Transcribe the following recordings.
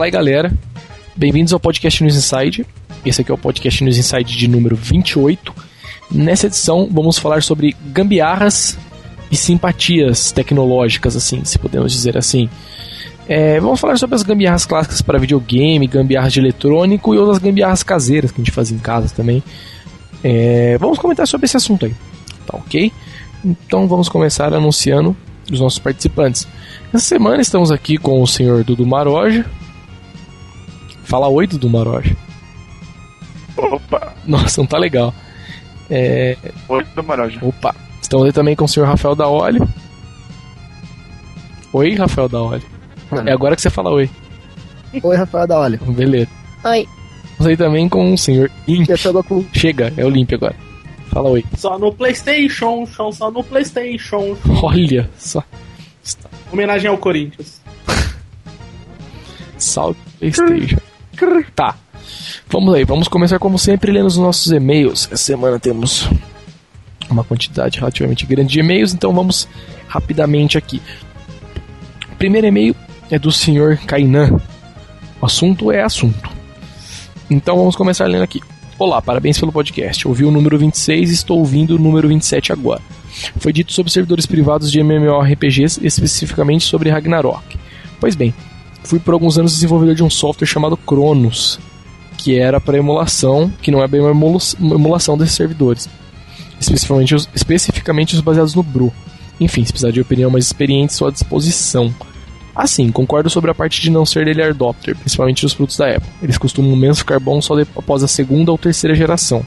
Fala aí, galera. Bem-vindos ao Podcast News Inside. Esse aqui é o Podcast News Inside de número 28. Nessa edição, vamos falar sobre gambiarras e simpatias tecnológicas, assim, se podemos dizer assim. É, vamos falar sobre as gambiarras clássicas para videogame, gambiarras de eletrônico e outras gambiarras caseiras que a gente faz em casa também. É, vamos comentar sobre esse assunto aí, tá ok? Então vamos começar anunciando os nossos participantes. Essa semana estamos aqui com o senhor Dudu Maroja. Fala oi, Dudu Maroja. Opa! Nossa, não tá legal. É... Oi, Dudu Maroja. Opa! Estamos aí também com o senhor Rafael Daoli. Oi, Rafael Daoli. É agora que você fala oi. Oi, Rafael da Olha. Beleza. Oi. Estamos aí também com o senhor Imp. Chega, é o Limp agora. Fala oi. Só no PlayStation, chão, só no PlayStation. Olha só. Homenagem ao Corinthians. Salve PlayStation. Tá. Vamos aí, vamos começar como sempre lendo os nossos e-mails. Essa semana temos uma quantidade relativamente grande de e-mails, então vamos rapidamente aqui. O primeiro e-mail é do senhor Kainan. O assunto é assunto. Então vamos começar lendo aqui. Olá, parabéns pelo podcast. Ouvi o número 26 e estou ouvindo o número 27 agora. Foi dito sobre servidores privados de MMORPGs, especificamente sobre Ragnarok. Pois bem, fui por alguns anos desenvolvedor de um software chamado Cronos, que era para emulação, que não é bem uma emula- uma emulação desses servidores, especificamente os, especificamente os baseados no Bru. Enfim, se precisar de opinião mais experiente, estou à disposição. Assim, concordo sobre a parte de não ser early adopter, principalmente dos produtos da Apple. Eles costumam menos ficar bons só após a segunda ou terceira geração.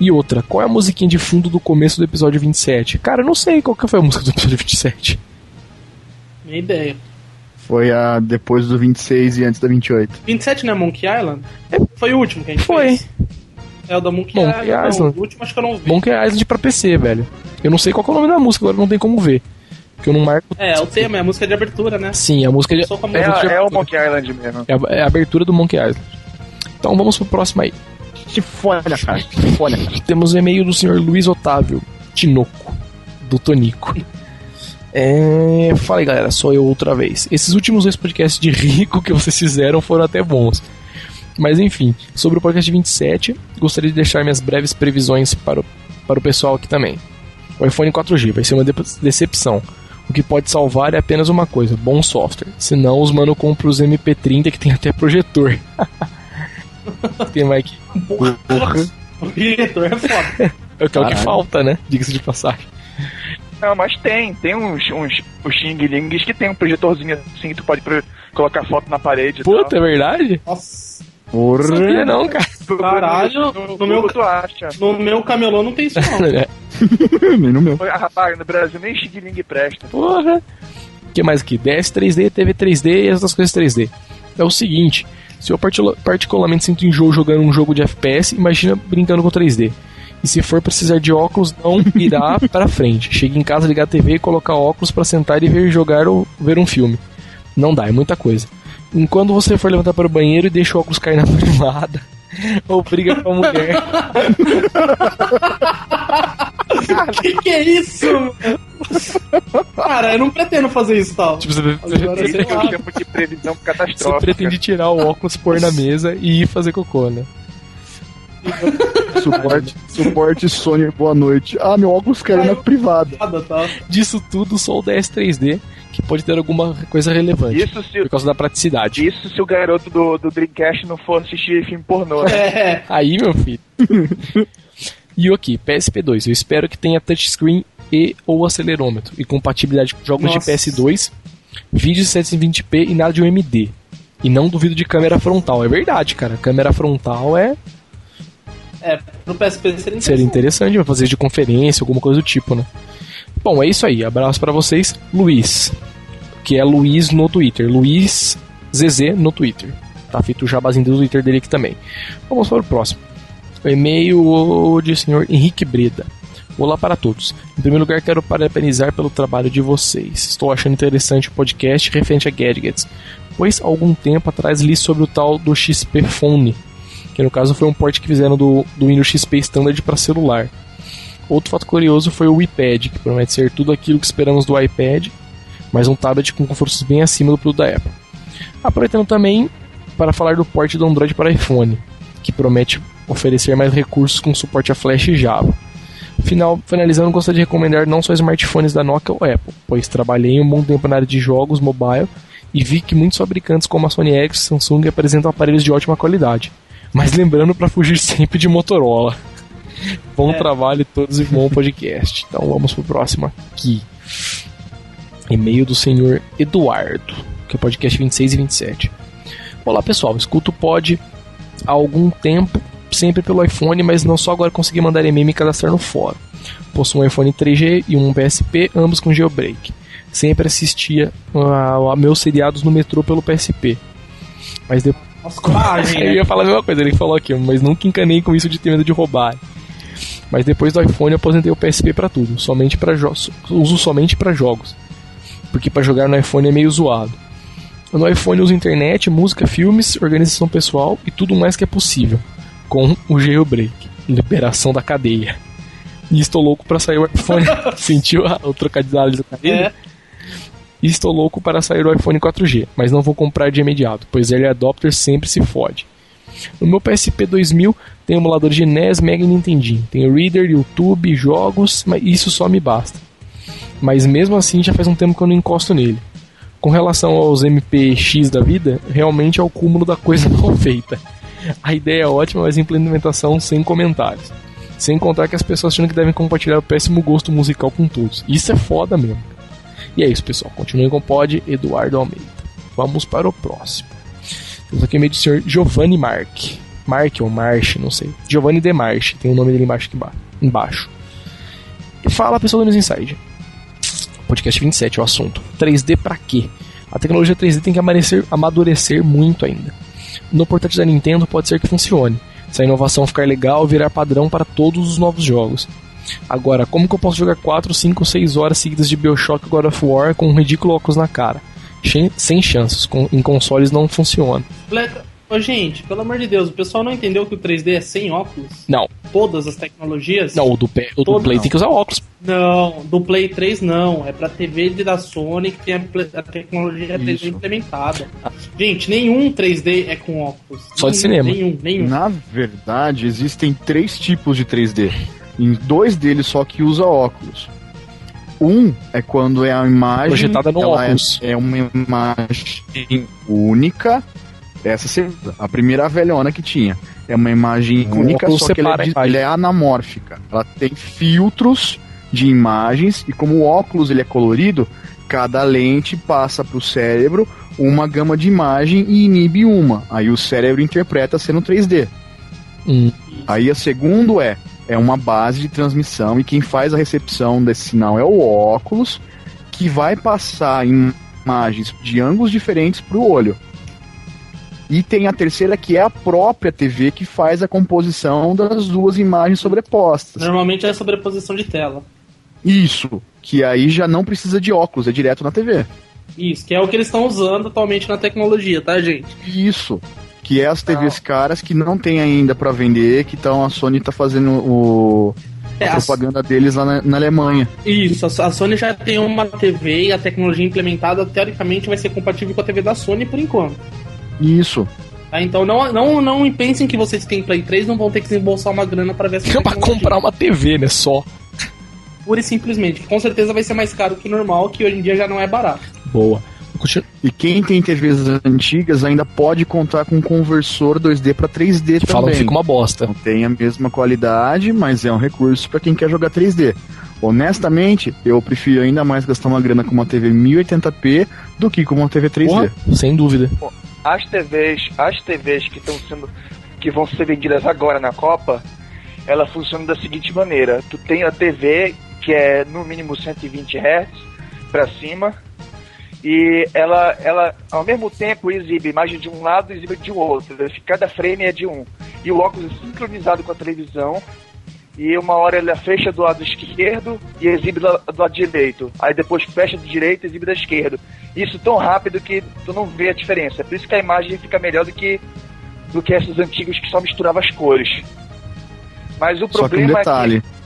E outra, qual é a musiquinha de fundo do começo do episódio 27? Cara, eu não sei qual que foi a música do episódio 27. Minha ideia. Foi a depois do 26 e antes da 28. 27 não é Monkey Island? Foi o último que a gente Foi. fez. É o da Monkey, Monkey Island. Não, Island. o último acho que eu não vi. Monkey Island pra PC, velho. Eu não sei qual que é o nome da música, agora não tem como ver. Porque eu não marco. É, é o tema, é a música de abertura, né? Sim, a música de... Só com a É, música de é o. Monkey Island mesmo. é a, é a abertura do Monkey Island. Então vamos pro próximo aí. Se folha, cara. Se folha. Temos o e-mail do senhor Luiz Otávio Tinoco, do Tonico. É... Fala aí, galera, sou eu outra vez. Esses últimos dois podcasts de rico que vocês fizeram foram até bons. Mas enfim, sobre o podcast 27, gostaria de deixar minhas breves previsões para o, para o pessoal aqui também. O iPhone 4G vai ser uma de- decepção. O que pode salvar é apenas uma coisa: bom software. Senão, os mano compram os MP30 que tem até projetor. tem mais que. O diretor é foda. É o que, é o que Caralho. falta, né? Diga-se de passagem. Não, mas tem. Tem uns, uns, uns Xing Lings que tem um projetorzinho assim que tu pode colocar foto na parede e Puta, é verdade? Nossa. Não sabia não, cara. Caralho, no, no no meu- tu acha. No meu camelô não tem isso não. É, Nem no meu. Ah, Rapaz, no Brasil nem Xing Ling presta. Porra. O que mais aqui? DS 3D, TV 3D e as outras coisas 3D. É o seguinte, se eu particularmente sinto enjoo jogando um jogo de FPS, imagina brincando com 3D. E se for precisar de óculos, não irá pra frente. Chega em casa, ligar a TV e colocar óculos pra sentar e ver jogar ou ver um filme. Não dá, é muita coisa. Enquanto você for levantar para o banheiro e deixa o óculos cair na privada, ou briga com a mulher, que que é isso? Cara, eu não pretendo fazer isso tal. tipo, você, Agora, você- você catastrófica. pretende tirar o óculos, pôr na mesa e ir fazer cocô, né? Suporte, suporte Sony, boa noite. Ah, meu óculos caiu na privada. Tá? Disso tudo, só o DS 3D, que pode ter alguma coisa relevante. Isso se, Por causa da praticidade. isso se o garoto do, do Dreamcast não for assistir filme pornô. né? É, Aí, meu filho. e o aqui, PSP2. Eu espero que tenha touchscreen e ou acelerômetro. E compatibilidade com jogos Nossa. de PS2, vídeos 720p e nada de UMD. E não duvido de câmera frontal. É verdade, cara. Câmera frontal é é, pro PSP seria seria interessante. interessante pra fazer de conferência, alguma coisa do tipo, né? Bom, é isso aí. Abraço pra vocês. Luiz. Que é Luiz no Twitter. Luiz ZZ no Twitter. Tá feito o jabazinho do Twitter dele aqui também. Vamos para o próximo. O e-mail de senhor Henrique Breda. Olá para todos. Em primeiro lugar, quero parabenizar pelo trabalho de vocês. Estou achando interessante o podcast referente a gadgets, pois algum tempo atrás li sobre o tal do XP Phone, que no caso foi um port que fizeram do, do Windows XP Standard para celular. Outro fato curioso foi o iPad, que promete ser tudo aquilo que esperamos do iPad, mas um tablet com confortos bem acima do produto da Apple. Aproveitando também para falar do porte do Android para iPhone, que promete oferecer mais recursos com suporte a Flash e Java. Final, finalizando, gostaria de recomendar não só smartphones da Nokia ou Apple, pois trabalhei um bom tempo na área de jogos mobile e vi que muitos fabricantes como a Sony Ericsson e Samsung apresentam aparelhos de ótima qualidade. Mas lembrando para fugir sempre de Motorola. Bom É. trabalho todos e bom podcast. Então vamos pro próximo aqui. E-mail do senhor Eduardo, que é o podcast 26 e 27. Olá pessoal, escuto o pod há algum tempo, sempre pelo iPhone, mas não só agora consegui mandar e-mail e me cadastrar no fórum. Possuo um iPhone 3G e um PSP, ambos com jailbreak. Sempre assistia a, a meus seriados no metrô pelo PSP. Mas depois. Nossa, coragem, Eu né? ia falar a mesma coisa, ele falou aqui, mas nunca encanei com isso de ter medo de roubar. Mas depois do iPhone eu aposentei o PSP pra tudo, somente para uso somente pra jogos. Porque pra jogar no iPhone é meio zoado. No iPhone eu uso internet, música, filmes, organização pessoal e tudo mais que é possível, com o jailbreak, liberação da cadeia. E estou louco pra sair o iPhone. Sentiu a- o trocadilho do cadeia? É. E estou louco para sair o iPhone 4G, mas não vou comprar de imediato, pois Early Adopter sempre se fode. No meu PSP 2000 tem emulador de NES, Mega e Nintendinho. Tem Reader, YouTube, jogos, mas isso só me basta. Mas mesmo assim já faz um tempo que eu não encosto nele. Com relação aos MPX da vida, realmente é o cúmulo da coisa mal feita. A ideia é ótima, mas a implementação sem comentários. Sem contar que as pessoas acham que devem compartilhar o péssimo gosto musical com todos. Isso é foda mesmo. E é isso, pessoal. Continuem com pod Eduardo Almeida. Vamos para o próximo. Temos aqui o e-mail do senhor Giovanni Mark. Mark ou March, não sei. Giovanni De March, tem o nome dele embaixo aqui emba- embaixo. E fala, pessoal do News Inside. Podcast 27 é o assunto. 3D pra quê? A tecnologia 3D tem que amadurecer muito ainda. No portátil da Nintendo pode ser que funcione. Se a inovação ficar legal, virar padrão para todos os novos jogos. Agora, como que eu posso jogar 4, 5, 6 horas seguidas de Bioshock God of War com um ridículo óculos na cara? Sem, chances, com- em consoles não funciona. Ô, gente, pelo amor de Deus, o pessoal não entendeu que o 3D é sem óculos? Não, Todas as tecnologias? não, o do, P- o do Play não. tem que usar óculos. Não, do Play 3 não. É pra TV de- da Sony que tem a, a tecnologia 3D Isso. implementada. Gente, nenhum 3D é com óculos. Só de Nenhum, cinema. Nenhum, nenhum. Na verdade, existem três tipos de 3D. Em dois deles só que usa óculos. Um é quando é a imagem Projetada no é- óculos. É, uma imagem única. Essa seria a primeira velhona que tinha. É uma imagem O única, só que ela é, ela é anamórfica. Ela tem filtros de imagens e como o óculos ele é colorido, cada lente passa para o cérebro uma gama de imagem e inibe uma. Aí o cérebro interpreta sendo 3D. Hum, Aí a segundo é é uma base de transmissão e quem faz a recepção desse sinal é o óculos que vai passar im- imagens de ângulos diferentes para o olho. E tem a terceira que é a própria TV que faz a composição das duas imagens sobrepostas. Normalmente é sobreposição de tela. Isso, que aí já não precisa de óculos, é direto na TV. Isso, que é o que eles estão usando atualmente na tecnologia, tá, gente? Isso, que é as TVs caras que não tem ainda para vender, que então a Sony tá fazendo o É, a a- propaganda deles lá na, na Alemanha. Isso, a a Sony já tem uma TV e a tecnologia implementada, teoricamente, vai ser compatível com a TV da Sony por enquanto. Isso. Tá? Então não, não, não pensem que vocês que têm Play 3 não vão ter que desembolsar uma grana para ver essa pra tecnologia. comprar uma TV, né? Só. Pura e simplesmente. que Com certeza vai ser mais caro que o normal, que hoje em dia já não é barato. Boa. E quem tem TVs antigas ainda pode contar com um conversor 2D para 3D Que falam que também. fica uma bosta. Não tem a mesma qualidade, mas é um recurso para quem quer jogar 3D. Honestamente, eu prefiro ainda mais gastar uma grana com uma TV 1080p do que com uma TV 3D. Porra, sem dúvida. As TVs, as TVs que estão sendo que vão ser vendidas agora na Copa, ela funciona da seguinte maneira: tu tem a TV que é no mínimo 120 Hz para cima e ela ela ao mesmo tempo exibe imagem de um lado e exibe de outro. Cada frame é de um. E o óculos é sincronizado com a televisão. E uma hora ela fecha do lado esquerdo e exibe do do lado direito. Aí depois fecha do direito e exibe da esquerda. Isso tão rápido que tu não vê a diferença. Por isso que a imagem fica melhor do que do que esses antigos que só misturavam as cores. Mas o Só que um problema detalhe, é que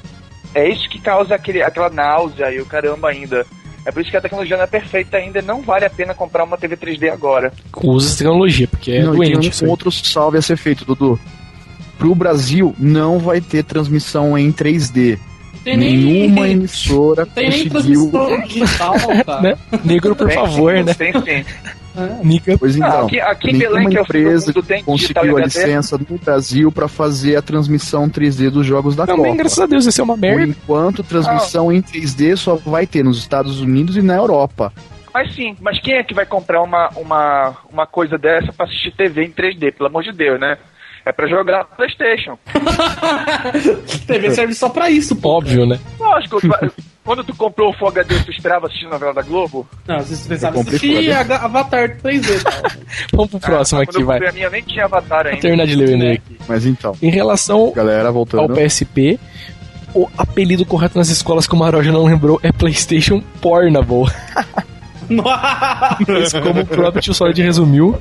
é isso que causa aquele, aquela náusea e o caramba ainda. É por isso que a tecnologia não é perfeita ainda, não vale a pena comprar uma TV 3D agora. Usa essa tecnologia, porque é não, doente. tem isso um aí. outro salve a ser feito, Dudu. Pro Brasil, não vai ter transmissão em 3D. Tem nem- Nenhuma emissora Não tem nem conseguiu. transmissão digital, cara. Né? Negro, por Tem favor, sim, né? Tem sim. É. Nica. Pois Ah, então, aqui, aqui em nenhuma Belém, é empresa tem digital conseguiu a licença no Brasil para fazer a transmissão 3D dos jogos da Também, Copa. graças a Deus, isso é uma Por merda. enquanto, transmissão em 3D só vai ter nos Estados Unidos e na Europa. Mas sim, mas quem é que vai comprar uma, uma, uma coisa dessa pra assistir TV em 3D, pelo amor de Deus, né? É pra jogar Playstation. TV serve só pra isso, pô. Óbvio, né? Lógico, quando tu comprou o Full HD, tu esperava assistir novela da Globo? Não, vocês pensavam Eu comprei assistir Avatar 3D, tal. Vamos pro próximo Ah, aqui, vai. a minha nem tinha Avatar Vou ainda. terminar de ler o aqui. Mas então, Em relação galera, ao voltando. PSP, o apelido correto nas escolas que o Maroja não lembrou é PlayStation Pornable. Mas como o próprio tio Solid resumiu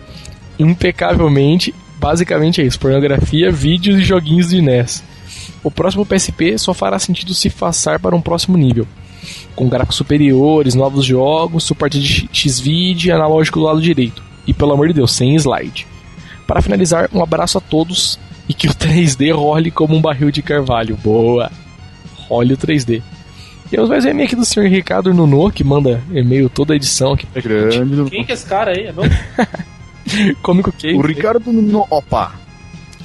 impecavelmente, basicamente é isso: pornografia, vídeos e joguinhos de NES. O próximo PSP só fará sentido se passar para um próximo nível, com gráficos superiores, novos jogos, suporte de X- X-Video e analógico do lado direito. E pelo amor de Deus, sem slide. Para finalizar, um abraço a todos e que o 3D role como um barril de carvalho. Boa! Role o 3D. Temos mais um e-mail aqui do senhor Ricardo Nuno, que manda e-mail toda a edição aqui pra gente. Grande. Quem que é esse cara aí? É bom? Cômico Case. O Ricardo no. Opa!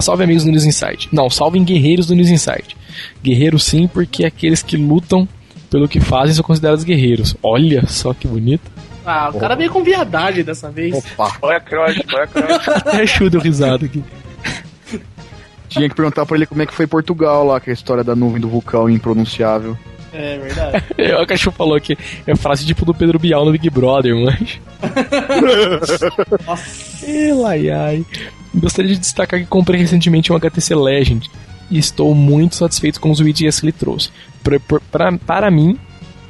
Salve amigos do News Insight. Não, salvem guerreiros do News Insight. Guerreiros sim, porque aqueles que lutam pelo que fazem são considerados guerreiros. Olha só que bonito. Ah, o cara veio com viadagem dessa vez. Opa! Olha crush, olha crush. Até Chu deu risada aqui. Tinha que perguntar pra ele como é que foi Portugal lá, que é a história da nuvem do vulcão impronunciável. É verdade. É, O cachorro falou que é frase tipo do Pedro Bial no Big Brother, mas. Nossa. Ai, ai. Gostaria de destacar que comprei recentemente um HTC Legend e estou muito satisfeito com os widgets que ele trouxe. Pra, pra- para mim,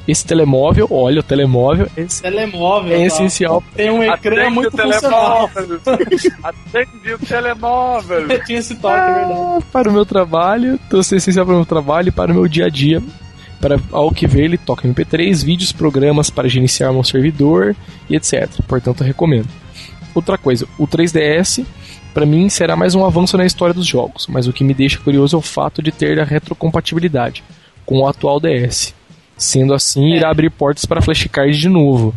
esse telemóvel, olha, o telemóvel é Telemóvel. É tá? essencial. Tem um ecrã Atende muito o funcional. telemóvel. Atende o telemóvel. Tinha esse toque, é verdade. Ah, para o meu trabalho, trouxe essencial para o meu trabalho e para o meu dia a dia. Para ao que ver, ele toca MP3, vídeos, programas para gerenciar meu servidor e etc. Portanto, eu recomendo. Outra coisa, o 3DS para mim será mais um avanço na história dos jogos, mas o que me deixa curioso é o fato de ter a retrocompatibilidade com o atual DS. Sendo assim, É. irá abrir portas para flashcard de novo.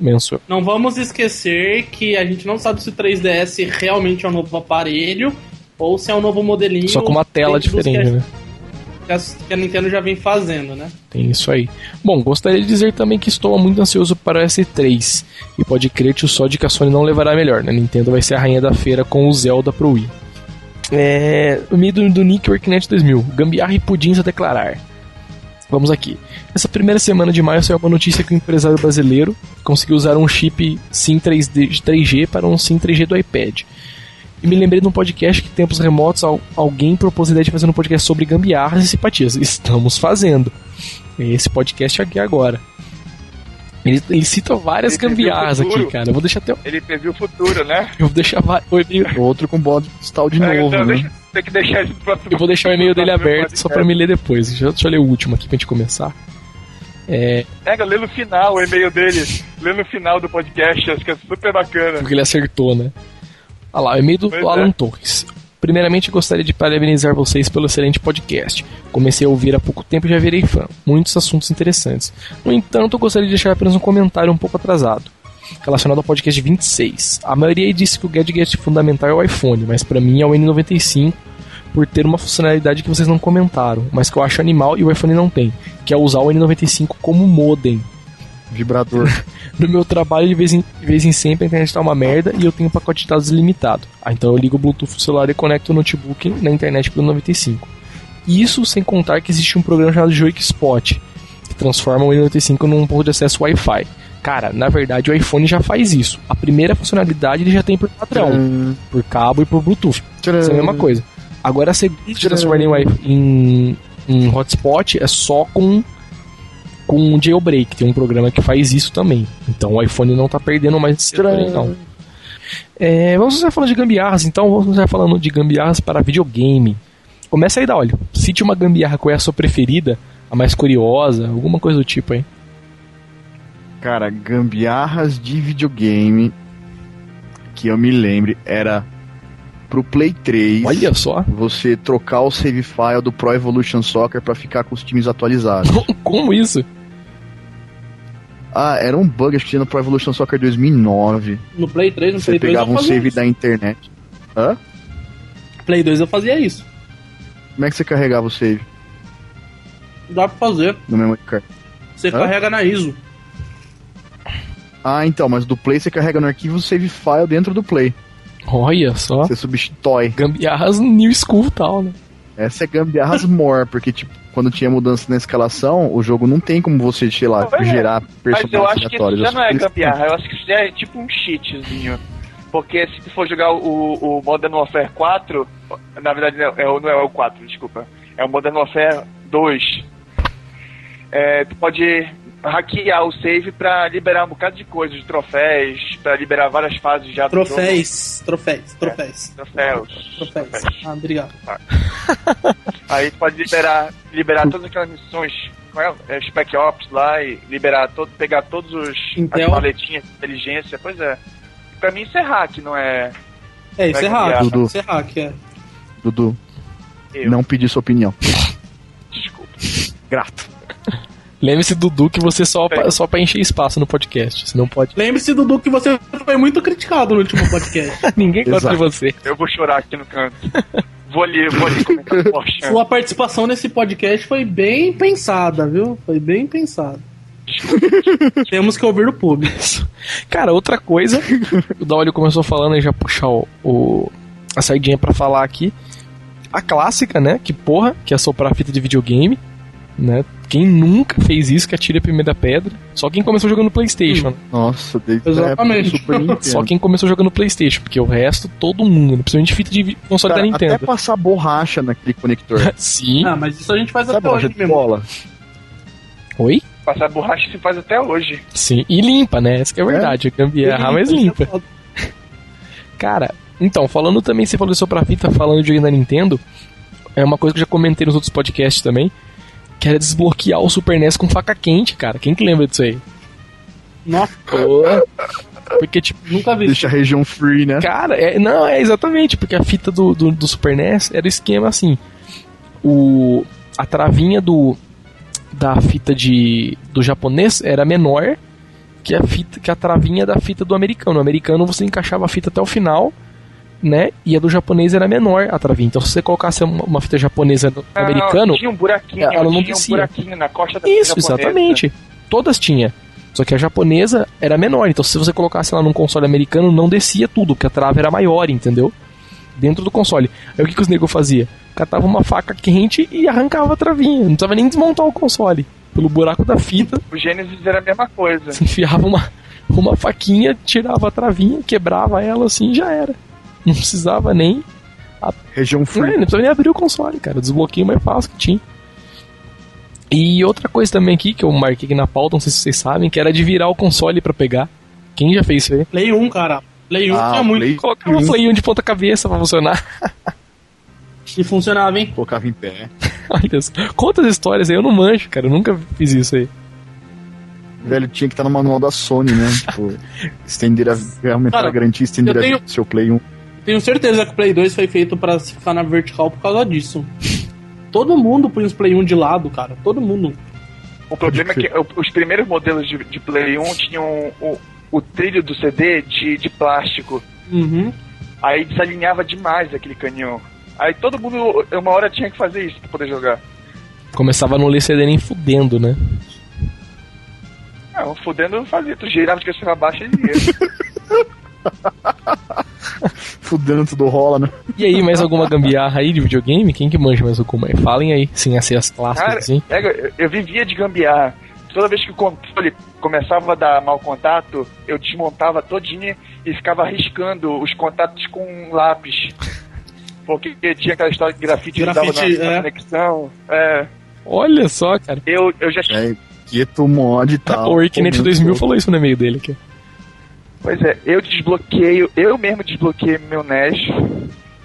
Menso. Não vamos esquecer que a gente não sabe se o 3DS realmente é um novo aparelho ou se é um novo modelinho. Só com uma tela diferente, né? Que a, Nintendo já vem fazendo, né? Tem isso aí. Bom, gostaria de dizer também que estou muito ansioso para o S3. E pode crer que o só de que a Sony não levará melhor, né? Nintendo vai ser a rainha da feira com o Zelda pro Wii. É. O meio do, Nick Worknet 2000. Gambiarra e pudins a declarar. Vamos aqui. Essa primeira semana de maio saiu uma notícia que o empresário brasileiro conseguiu usar um chip SIM 3D, de 3G para um SIM 3G do iPad. E me lembrei de um podcast que, tempos remotos, al- alguém propôs a ideia de fazer um podcast sobre gambiarras e simpatias. Estamos fazendo. Esse podcast aqui agora. Ele, ele cita várias Ele gambiarras aqui, cara. Eu vou deixar até. Ele previu o futuro, né? Eu vou deixar va- o e-mail. Outro com bola de cristal de É, novo, então né? deixa- tem que deixar próximo. Eu vou deixar o e-mail dele aberto só pra me ler depois. Deixa, deixa eu ler o último aqui pra gente começar. É, Pega, lê no final o e-mail dele. Lê no final do podcast, acho que é super bacana. porque ele acertou, né? Olha lá, o e-mail do Pois Alan é. Torres. Primeiramente, gostaria de parabenizar vocês pelo excelente podcast. Comecei a ouvir há pouco tempo e já virei fã. Muitos assuntos interessantes. No entanto, gostaria de deixar apenas um comentário um pouco atrasado. Relacionado ao podcast 26. A maioria disse que o gadget fundamental é o iPhone, mas pra mim é o N95 por ter uma funcionalidade que vocês não comentaram, mas que eu acho animal e o iPhone não tem, que é usar o N95 como modem. Vibrador. No meu trabalho, de vez, em, de vez em sempre, a internet tá uma merda e eu tenho um pacote de dados limitado. Ah, então eu ligo o Bluetooth do celular e conecto o notebook na internet pelo 95. Isso sem contar que existe um programa chamado Joik Spot, que transforma o N95 num ponto de acesso Wi-Fi. Cara, na verdade o iPhone já faz isso. A primeira funcionalidade ele já tem por padrão, por cabo e por Bluetooth. Tcharam. Isso é a mesma coisa. Agora a segunda transformar em, em, em hotspot é só com com um jailbreak. Tem um programa que faz isso também. Então o iPhone não tá perdendo mais esse aí, não. É, vamos começar falando de gambiarras, então vamos começar falando de gambiarras para videogame. Começa aí da olho. Cite uma gambiarra qual é a sua preferida, a mais curiosa, alguma coisa do tipo aí. Cara, gambiarras de videogame que eu me lembre era pro Play 3 Olha só. você trocar o save file do Pro Evolution Soccer pra ficar com os times atualizados. Como isso? Ah, era um bug, acho que tinha no Pro Evolution Soccer 2009. No Play 3, no Você Play 3 pegava eu um save isso. da internet. Hã? Play 2 eu fazia isso. Como é que você carregava o save Dá pra fazer. no memory card? Você Hã? carrega na ISO. Ah, então, mas do Play você carrega no arquivo o save file dentro do Play. Olha só. Você substitui. Gambiarras new school tal, né? Essa é gambiarras more, porque, tipo, quando tinha mudança na escalação, o jogo não tem como você, sei lá, Não, é. gerar Mas eu personagens acho que isso já não é gambiarra, eu acho que isso já é tipo um cheatzinho. Porque se tu for jogar o, o Modern Warfare 4, na verdade não é, o- não é o 4, desculpa, é o Modern Warfare 2, é, tu pode hackear o save pra liberar um bocado de coisa, de troféus, pra liberar várias fases já do jogo. Troféus. Troféus. Troféus. Troféus. Troféus. Troféus. Ah, obrigado. Aí tu pode liberar, liberar todas aquelas missões, qual é? É, Spec Ops lá e liberar todo, pegar todos os Intel. as maletinhas de inteligência, pois é. Pra mim isso é hack, não é É, isso é Vai hack. Dudu. Isso é hack, é. Dudu, eu. não pedi sua opinião. Desculpa. Grato. Lembre-se, Dudu, que você só, É. só pra encher espaço no podcast. Você não pode. Lembre-se, Dudu, que você foi muito criticado no último podcast. Ninguém gosta de você. Eu vou chorar aqui no canto. vou ali, vou ali comentar poxa. Sua participação nesse podcast foi bem pensada, viu? Foi bem pensada. Temos que ouvir o público. Cara, outra coisa, o Daolio começou falando e já puxar o, o- a saidinha pra falar aqui. A clássica, né? Que porra, que é soprar fita de videogame, né? Quem nunca fez isso que atira a primeira pedra? Só quem começou jogando PlayStation. Nossa, desde Exatamente. a. Só quem começou jogando PlayStation, porque o resto, todo mundo, principalmente fita de console Cara, da até Nintendo. passar borracha naquele conector. Sim. Ah, mas isso a gente faz Sabe até hoje mesmo. bola? Oi? Passar borracha se faz até hoje. Sim. E limpa, né? Essa que é a verdade. É gambiarra, mas limpa. Cara, então, falando também, você falou de soprar fita, falando de jogo da Nintendo, é uma coisa que eu já comentei nos outros podcasts também, que era desbloquear o Super NES com faca quente, cara. Quem que lembra disso aí? Nossa, Porque, tipo, nunca vi. Deixa a região free, né? cara, é, não, é exatamente, porque a fita do, do, do Super NES era o esquema assim. O, a travinha do, da fita de, do japonês era menor que a fita que a travinha da fita do americano. O americano você encaixava a fita até o final, né? E a do japonês era menor a travinha. Então se você colocasse uma, uma fita japonesa no Não, americano, Tinha um buraquinho, ela não tinha um descia. buraquinho na costa da isso, japonesa. exatamente. Todas tinha. Só que a japonesa era menor, então se você colocasse ela num console americano, não descia tudo, porque a trava era maior, entendeu? Dentro do console. Aí o que, que os negros fazia? Catava uma faca quente e arrancava a travinha. Não precisava nem desmontar o console. Pelo buraco da fita, O Genesis era a mesma coisa. você enfiava uma, uma faquinha, tirava a travinha, quebrava ela assim e já era. Não precisava nem. Região Não, free. não precisava nem abrir o console, cara. O desbloqueio mais fácil que tinha. E outra coisa também aqui que eu marquei aqui na pauta, não sei se vocês sabem, que era de virar o console pra pegar. Quem já fez isso aí? Play 1, cara. Play 1 Ah, tinha muito. Play- Colocava o Play 1 de ponta cabeça pra funcionar. E funcionava, hein? Colocava em pé. Olha só. Quantas histórias aí? Eu não manjo, cara. Eu nunca fiz isso aí. Velho, tinha que estar no manual da Sony, né? Tipo, estender a, aumentar Cara, a garantia, estender a tenho- vida do seu Play 1. Tenho certeza que o Play 2 foi feito pra ficar na vertical por causa disso. Todo mundo põe os Play 1 de lado, cara. Todo mundo. O problema é que os primeiros modelos de, de Play 1 tinham o, o trilho do CD de, de plástico. Uhum. Aí desalinhava demais aquele canhão. Aí todo mundo, uma hora tinha que fazer isso pra poder jogar. Começava a não ler CD nem fudendo, né? Não, fudendo não fazia. Tu girava de cabeça pra baixo e ia. Fudendo tudo rola, né? E aí, mais alguma gambiarra aí de videogame? Quem que manja mais alguma aí? Falem aí, sem ser as clássicas, Cara, assim. pega, eu, eu vivia de gambiarra. Toda vez que o controle começava a dar mau contato, eu desmontava todinha e ficava riscando os contatos com um lápis. Porque tinha aquela história de grafite, Grafite, grafite na, na é. conexão. É, Olha só, cara. eu, eu já É, Gueto mod e tal. o Comenta 2000 pouco. falou isso no e-mail dele aqui. Pois é, eu desbloqueio, eu mesmo desbloqueei meu NES.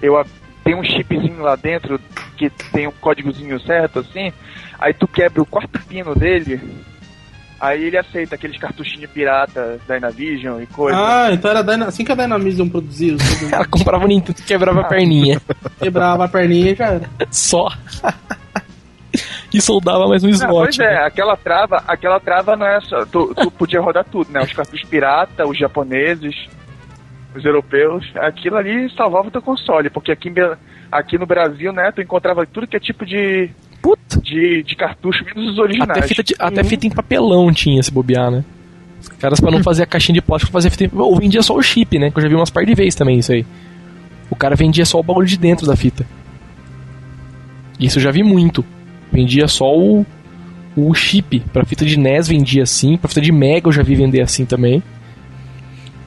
Eu tem um chipzinho lá dentro que tem um códigozinho certo assim. Aí tu quebra o quarto pino dele. Aí ele aceita aqueles cartuchinhos pirata da Dynavision e coisa. Ah, então era Dyna... assim que a Dynamism produzia. Ela comprava o Nintendo e quebrava a perninha. Quebrava a perninha e já era. Só. e soldava mais um Não, slot. pois é, né? aquela trava, aquela trava não é só. Tu, tu podia rodar tudo, né? Os cartuchos pirata, os japoneses, os europeus. Aquilo ali salvava o teu console, porque aqui, aqui no Brasil, né, tu encontrava tudo que é tipo de, Puta. de, de cartucho, menos os originais. Até fita, de- até fita em papelão tinha se bobear, né? Os caras, pra não fazer a caixinha de plástico, fazer fita em... Ou vendia só o chip, né? Que eu já vi umas par de vezes também isso aí. O cara vendia só o bagulho de dentro da fita. Isso eu já vi muito. Vendia só o, o chip. Pra fita de NES vendia assim. Pra fita de Mega eu já vi vender assim também.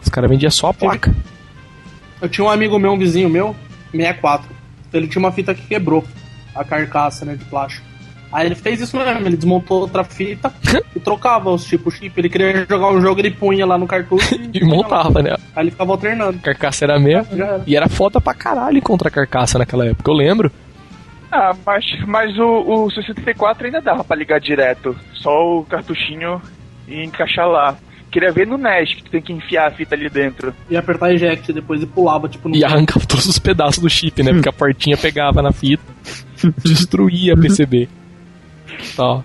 Os caras vendiam só a placa. Eu tinha um amigo meu, um vizinho meu, 64. Ele tinha uma fita que quebrou a carcaça, né, de plástico. Aí ele fez isso mesmo, ele desmontou outra fita e trocava os tipos chip. Ele queria jogar um jogo, ele punha lá no cartucho E montava, né? Aí ele ficava alternando. Carcaça era era. E era foda pra caralho contra a carcaça naquela época, eu lembro. Ah, mas, mas o, o 64 ainda dava pra ligar direto. Só o cartuchinho e encaixar lá. Queria ver no NES, que tu tem que enfiar a fita ali dentro. E apertar eject depois e pulava, tipo, no. E arrancava todos os pedaços do chip, né? Porque a portinha pegava na fita, destruía a PCB. Tá.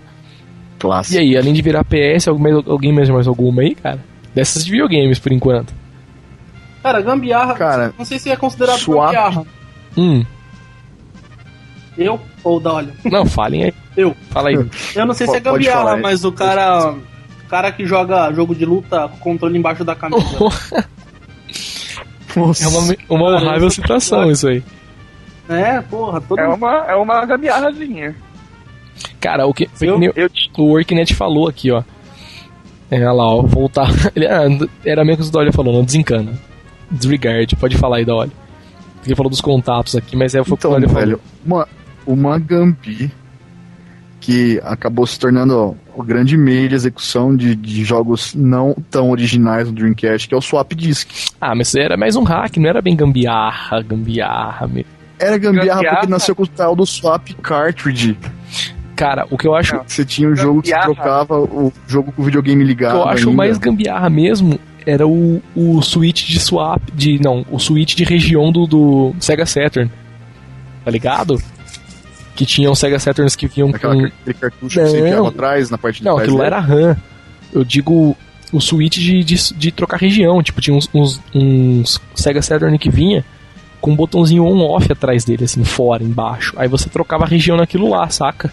Clássico. E aí, além de virar PS, alguém, alguém mais, mais alguma aí, cara? Dessas de videogames, por enquanto. Cara, gambiarra. Cara, não sei se é considerado swap. gambiarra. Hum, Eu ou o Dolly? não, falem aí. Eu. Fala aí. Eu não sei se é gambiarra, mas o cara. O cara que joga jogo de luta com o controle embaixo da camisa. Nossa. É uma, uma horrível isso- situação isso aí. é, porra, todo É uma, é uma gambiarrazinha. Cara, o que, foi Eu- que nem Eu o Worknet falou aqui, ó. É, olha lá, ó, voltar. Ele, ah, era mesmo que o Dolly falou, não desencana. Disregard, pode falar aí, Dolly. Ele falou dos contatos aqui, mas é foi o que o Então, Dolly falou. velho, uma, uma Gambi que acabou se tornando o grande meio de execução de, de jogos não tão originais do Dreamcast, que é o Swap Disk. Ah, mas era mais um hack, não era bem gambiarra, gambiarra mesmo. Era gambiarra, Gambiarra? porque nasceu com o tal do Swap Cartridge. Cara, o que eu acho, Não. Você tinha um jogo que você Gambiarra. trocava o jogo com o videogame o ligado. que eu acho ainda. mais gambiarra mesmo era o, o switch de swap, de não, o switch de região do, do Sega Saturn. Tá ligado? Que tinham Sega Saturns que vinham Aquela, com aquele cartucho que você Não. enfiava atrás, na parte de Não, trás aquilo dele. era RAM. Eu digo o switch de, de, de trocar região. Tipo, tinha uns, uns, uns Sega Saturn que vinha com um botãozinho on-off atrás dele, assim, fora, embaixo. Aí você trocava a região naquilo lá, saca?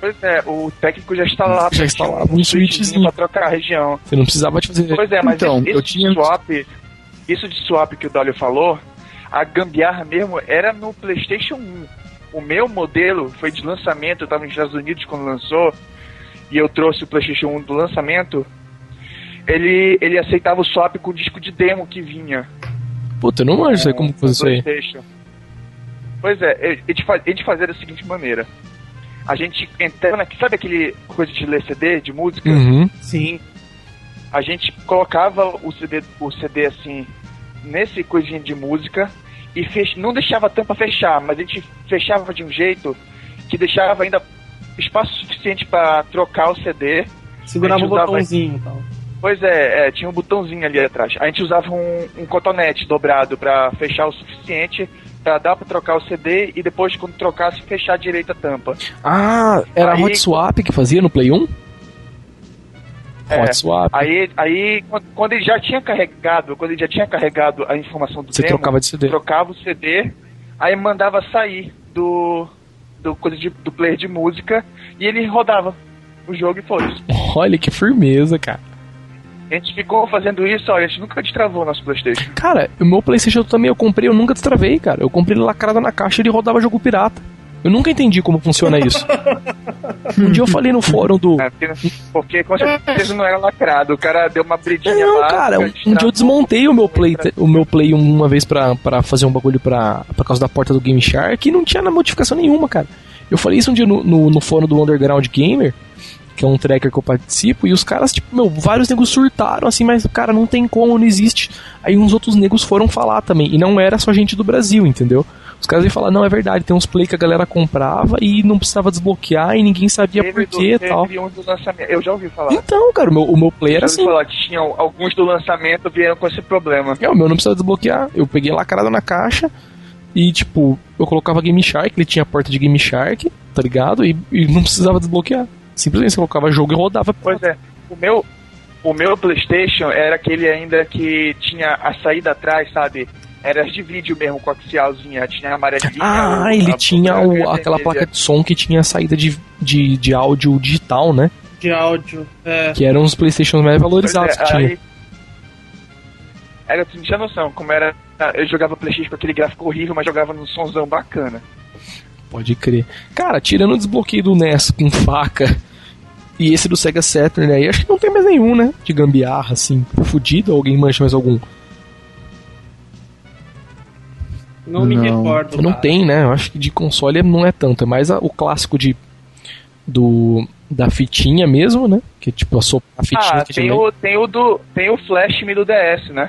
Pois é, o técnico já instalava. Já instalava tinha um switchzinho. pra trocar a região. Você não precisava de fazer. Pois é, mas Então, eu tinha- swap, isso de swap que o Dolly falou, a gambiarra mesmo era no PlayStation 1. O meu modelo foi de lançamento, eu tava nos Estados Unidos quando lançou, e eu trouxe o PlayStation 1 do lançamento. Ele, ele aceitava o swap com o disco de demo que vinha. Puta, eu não manjo sei como fazer isso aí. Pois é, a gente, a gente fazia da seguinte maneira. A gente entrava na. Sabe aquele coisa de ler CD, de música? Uhum. Sim. a gente colocava o CD, o CD assim, nesse coisinha de música e fech... não deixava a tampa fechar, mas a gente fechava de um jeito que deixava ainda espaço suficiente para trocar o CD. Segurava A o botãozinho e tal. Pois é, é, tinha um botãozinho ali atrás. A gente usava um, um cotonete dobrado para fechar o suficiente para dar para trocar o CD e depois quando trocasse fechar direito a tampa. Ah, era Aí- Hot Swap que fazia no Play 1? É. Hot Swap. Aí, aí quando- quando ele já tinha carregado, quando ele já tinha carregado a informação do Você demo, trocava de CD. trocava o CD, aí mandava sair do, do coisa de, do player de música e ele rodava o jogo e foi. Olha que firmeza, cara. A gente ficou fazendo isso, olha, a gente nunca destravou o nosso Playstation. Cara, o meu PlayStation também eu comprei, eu nunca destravei, cara. Eu comprei ele lacrado na caixa e ele rodava jogo pirata. Eu nunca entendi como funciona isso. um dia eu falei no fórum do. né? Porque, porque com certeza não era lacrado, o cara deu uma bridinha Não, básica, cara, um, um dia eu desmontei o meu Play, o meu Play uma vez pra, pra fazer um bagulho pra, por causa da porta do Game Shark e não tinha modificação nenhuma, cara. Eu falei isso um dia no, no, no fórum do Underground Gamer, que é um tracker que eu participo, e os caras, tipo, meu, vários negros surtaram assim, mas, cara, não tem como, não existe. Aí uns outros negros foram falar também, e não era só gente do Brasil, entendeu? Os caras iam falar, não, é verdade, tem uns play que a galera comprava e não precisava desbloquear e ninguém sabia por quê e tal. Um do lançamento. Eu já ouvi falar. Então, cara, o meu, o meu play era assim. falar que tinham alguns do lançamento vieram com esse problema. É, o meu não precisava desbloquear. Eu peguei lacrado na caixa e, tipo, eu colocava Game Shark, ele tinha a porta de Game Shark, tá ligado? E, e não precisava desbloquear. Simplesmente você colocava jogo e rodava. Pois é. O meu, o meu PlayStation era aquele ainda que tinha a saída atrás, sabe? Era de vídeo mesmo, com axialzinha, tinha a amarelinha. Ah, ele tinha o, aquela placa de som que tinha saída de, de, de áudio digital, né? De áudio, é. Que eram os Playstations mais valorizados é, que tinha. Aí, era, tu não tinha noção, como era. Eu jogava Playstation com aquele gráfico horrível, mas jogava num somzão bacana. Pode crer. Cara, tirando o desbloqueio do NES com faca e esse do Sega Saturn aí, acho que não tem mais nenhum, né? De gambiarra, assim, fudido. Alguém mancha mais algum? Não, me recordo. Não cara. tem, né? Eu acho que de console não é tanto. É mais a- o clássico de. Do. Da fitinha mesmo, né? Que tipo a, so, a fitinha Ah, que tem o, tem o do. Tem o Flash Me do DS, né?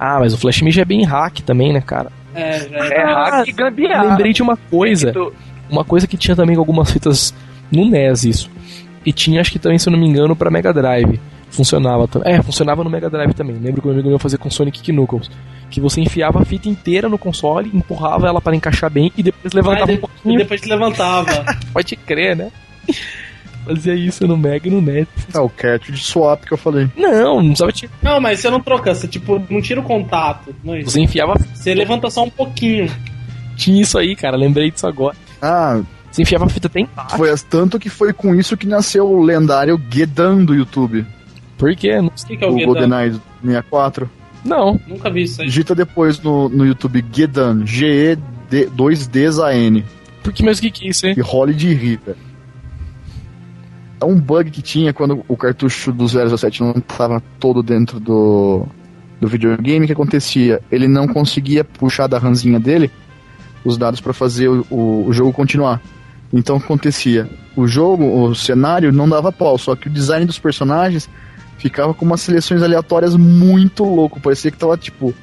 Ah, mas o Flash Me já é bem hack também, né, cara? É, já é. É hack e gambiarra. Lembrei de uma coisa. Tu- Uma coisa que tinha também com algumas fitas no NES, isso. E tinha, acho que também, se eu não me engano, pra Mega Drive. Funcionava também. É, funcionava no Mega Drive também. Lembro que o meu amigo meu fazia com Sonic Knuckles. Que você enfiava a fita inteira no console, empurrava ela para encaixar bem e depois levantava um de- pouquinho. e depois te levantava. Pode crer, né? Fazia isso no Mega e no NES. É o cartridge swap que eu falei. Não, não precisava tirar. não, mas você não troca, você tipo, não tira o contato. Não é isso. Você enfiava. Você levanta só um pouquinho. Tinha isso aí, cara. Lembrei disso agora. Ah, Você enfiava a fita até embaixo. foi tanto que foi com isso que nasceu o lendário Gedan do YouTube. Por quê? Não- O que, que é o o Gedan? GoldenEye 64. Não. Nunca vi isso aí. Digita depois no, no YouTube Gedan, G-E-2-D-A-N. Por que mesmo que que é isso, hein? E role de rir, velho. É um bug que tinha quando o cartucho do 007 não estava todo dentro do, do videogame. O que acontecia? Ele não conseguia puxar da ranzinha dele os dados para fazer o, o, o jogo continuar. Então o que acontecia? O jogo, o cenário não dava pau, só que o design dos personagens ficava com umas seleções aleatórias muito louco. Parecia que tava tipo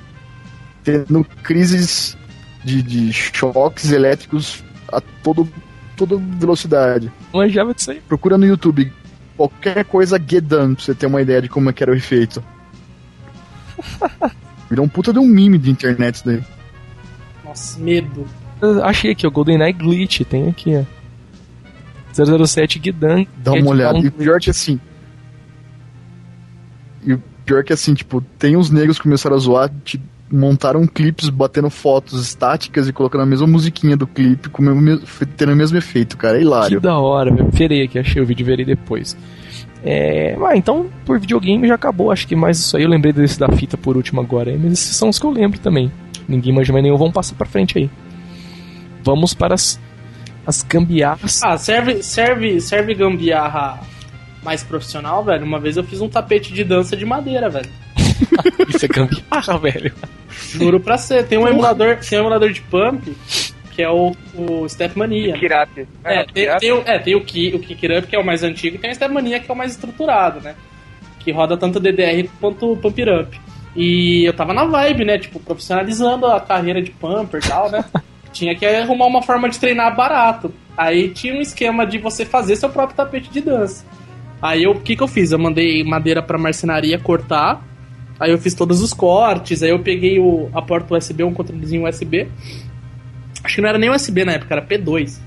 tendo crises de, de choques elétricos a todo, toda velocidade. Não manjava disso aí. Procura no YouTube qualquer coisa Gedan pra você ter uma ideia de como é que era o efeito. Virou um puta de um meme de internet isso daí. Nossa, medo. Eu Achei aqui, o GoldenEye Glitch. Tem aqui, ó. 007 Guidan. Dá uma olhada. E o pior que assim. E o pior que assim, tipo, tem uns negros que começaram a zoar, te montaram clipes batendo fotos estáticas e colocando a mesma musiquinha do clipe, com o mesmo, tendo o mesmo efeito, cara. É Que hilário. da hora, velho. Verei aqui, achei o vídeo, verei depois. É, ah, então, por videogame já acabou. Acho que mais isso aí. Eu lembrei desse da fita por último agora, hein, mas esses são os que eu lembro também. Ninguém manja mais nenhum. Vamos passar pra frente aí. Vamos para as, as gambiarras. Ah, serve, serve, serve gambiarra mais profissional, velho. Uma vez eu fiz um tapete de dança de madeira, velho. Isso é gambiarra, velho. Juro pra ser. Tem um emulador, tem um emulador de pump que é o, o Stepmania. Kirate. É, não, tem, tem o, é, tem o, Ki, o Up, que é o mais antigo, e tem o Stepmania, que é o mais estruturado, né? Que roda tanto DDR quanto o Pump It Up. E eu tava na vibe, né? Tipo, profissionalizando a carreira de pumper e tal, né? tinha que arrumar uma forma de treinar barato. Aí tinha um esquema de você fazer seu próprio tapete de dança. Aí eu- o que que eu fiz? Eu mandei madeira pra marcenaria cortar. Aí eu fiz todos os cortes. Aí eu peguei o, a porta USB, um controlezinho USB. Acho que não era nem USB na época, era P2.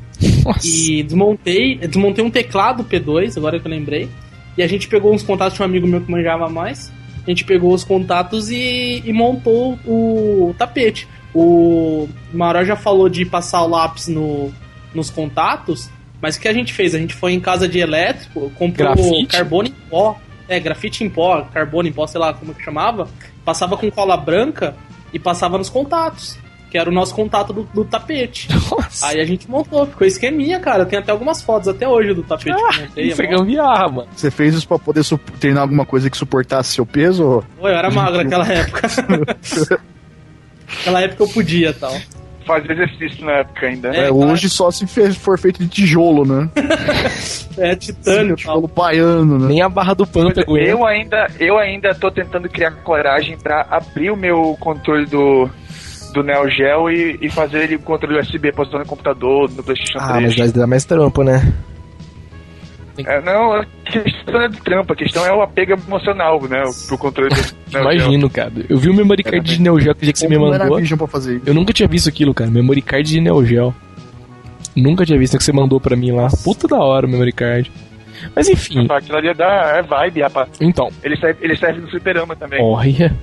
Nossa. E desmontei, desmontei um teclado P2, agora que eu lembrei. E a gente pegou uns contatos de um amigo meu que manjava mais. A gente pegou os contatos e, e montou o tapete. O Maró já falou de passar o lápis no, nos contatos, mas o que a gente fez? A gente foi em casa de elétrico, comprou Grafite? carbono em pó. É, grafite em pó, carbono em pó, sei lá como que chamava. Passava com cola branca e passava nos contatos. Que era o nosso contato do, do tapete. Nossa. Aí a gente montou, ficou esqueminha, cara. Tem até algumas fotos até hoje do tapete que eu montei. Isso é é mó- gambiarra, mano. Você fez isso pra poder treinar alguma coisa que suportasse seu peso? ou- Pô, eu era magro naquela época. naquela época eu podia tal. Fazia exercício na época ainda. É, É, hoje só se for feito de tijolo, né? É titânio tal. Tijolo baiano, né? Nem a barra do pântano aguenta. Eu ainda, eu ainda tô tentando criar coragem pra abrir o meu controle do, do Neo Geo e, e fazer ele controle USB posicionado no computador, no PlayStation Ah, 3. mas vai dar mais trampo, né? É, não, a questão é de trampo, a questão é o apego emocional, né? Pro controle do Neo Geo. Imagino, cara. Eu vi o memory card de Neo Geo que você me mandou. Eu nunca tinha visto aquilo, cara. Memory card de Neo Geo. Nunca tinha visto que você mandou pra mim lá. Puta da hora o memory card. Mas enfim, Aquilo ali é, da, é vibe, rapaz. então. Ele serve, ele serve no fliperama também. Olha.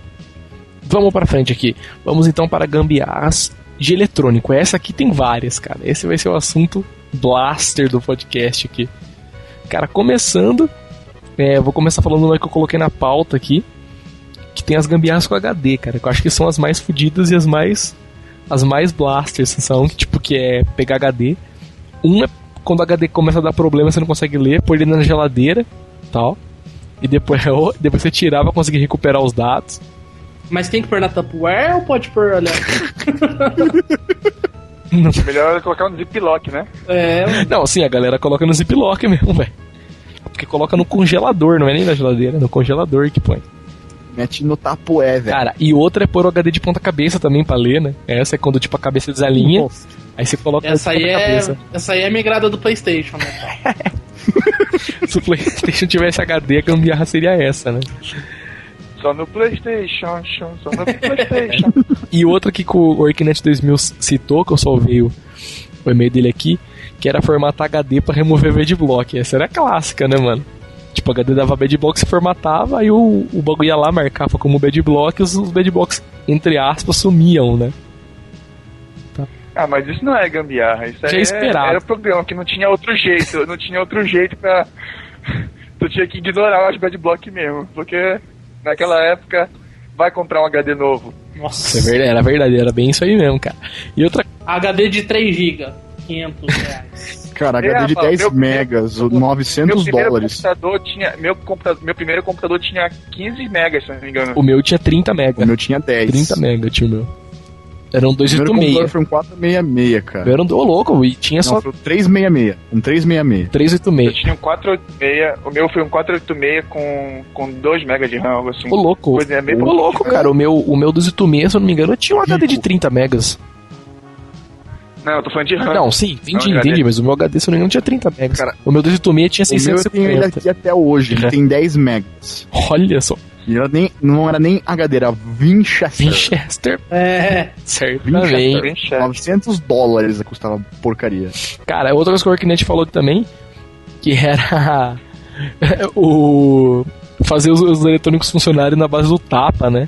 Vamos pra frente aqui. Vamos então para gambiarras de eletrônico. Essa aqui tem várias, cara. Esse vai ser o assunto blaster do podcast aqui. Cara, começando. é, vou começar falando uma que eu coloquei na pauta aqui. Que tem as gambiarras com HD, cara. Que eu acho que são as mais fodidas e as mais. As mais blasters são, que, tipo, que é pegar HD. Um é quando o HD começa a dar problema, você não consegue ler, pôr ele na geladeira tal. E depois, depois você tirar pra conseguir recuperar os dados. Mas tem que pôr na Tupperware ou pode pôr, olha? Melhor colocar um ziplock, né? É, Não, sim, a galera coloca no ziplock mesmo, velho. Porque coloca no congelador, não é nem na geladeira, é no congelador que põe. Mete no tapoé, velho. Cara, e outra é pôr o HD de ponta cabeça também pra ler, né? Essa é quando tipo a cabeça desalinha, Nossa. aí você coloca essa aí é. cabeça. Essa aí é migrada do Playstation, né? Se o PlayStation tivesse HD, a gambiarra seria essa, né? Só no Playstation, só no Playstation. E outra que o Orknet 2000 citou, que eu salvei o, o e-mail dele aqui, que era formatar HD pra remover bedblock. Essa era clássica, né, mano? Tipo, HD dava bedblock, se formatava, aí o, o bagulho ia lá, marcava como bedblock, e os, os bedblocks, entre aspas, sumiam, né? ah, mas isso não é gambiarra, isso Já aí é, esperado. era o programa, que não tinha outro jeito, não tinha outro jeito pra... tu tinha que ignorar os bad block mesmo, porque naquela época vai comprar um HD novo. Nossa. Isso é verdade, era verdade, era bem isso aí mesmo, cara. E outra HD de 3 GB, 500 reais. Cara, É, HD de rapaz, 10 meu- megas, meu- 900 meu primeiro dólares. computador tinha, meu, computa- meu primeiro computador tinha 15 megas, se não me engano. o meu tinha 30 O mega. meu tinha 10. 30 mega tinha o meu. Eram O primeiro computador 286. foi um 466, cara. Era um ô louco, e tinha Não, só foi um 366. Um 366. Eu 386. tinha um 486, o meu foi um 486 com, com 2 megas de RAM, algo assim. Ô louco. Coisa, é bem Ô louco, cara. O meu, o meu 286, se eu não me engano, tinha um HD de Rico. 30 megas. Não, eu tô falando de RAM. Não, sim, entendi, Não, entendi, mas o meu HD, se eu não me engano, tinha 30 megas. Cara, o meu 286 tinha O meu eu tenho ele 650. aqui até hoje. Ele É. tem 10 megas. Olha só. E era nem, não era nem HD, era Winchester. Winchester, É. Bem chato. 900 dólares custava porcaria. Cara, outra coisa que o Orknet falou também, que era o fazer os, os eletrônicos funcionarem na base do tapa, né?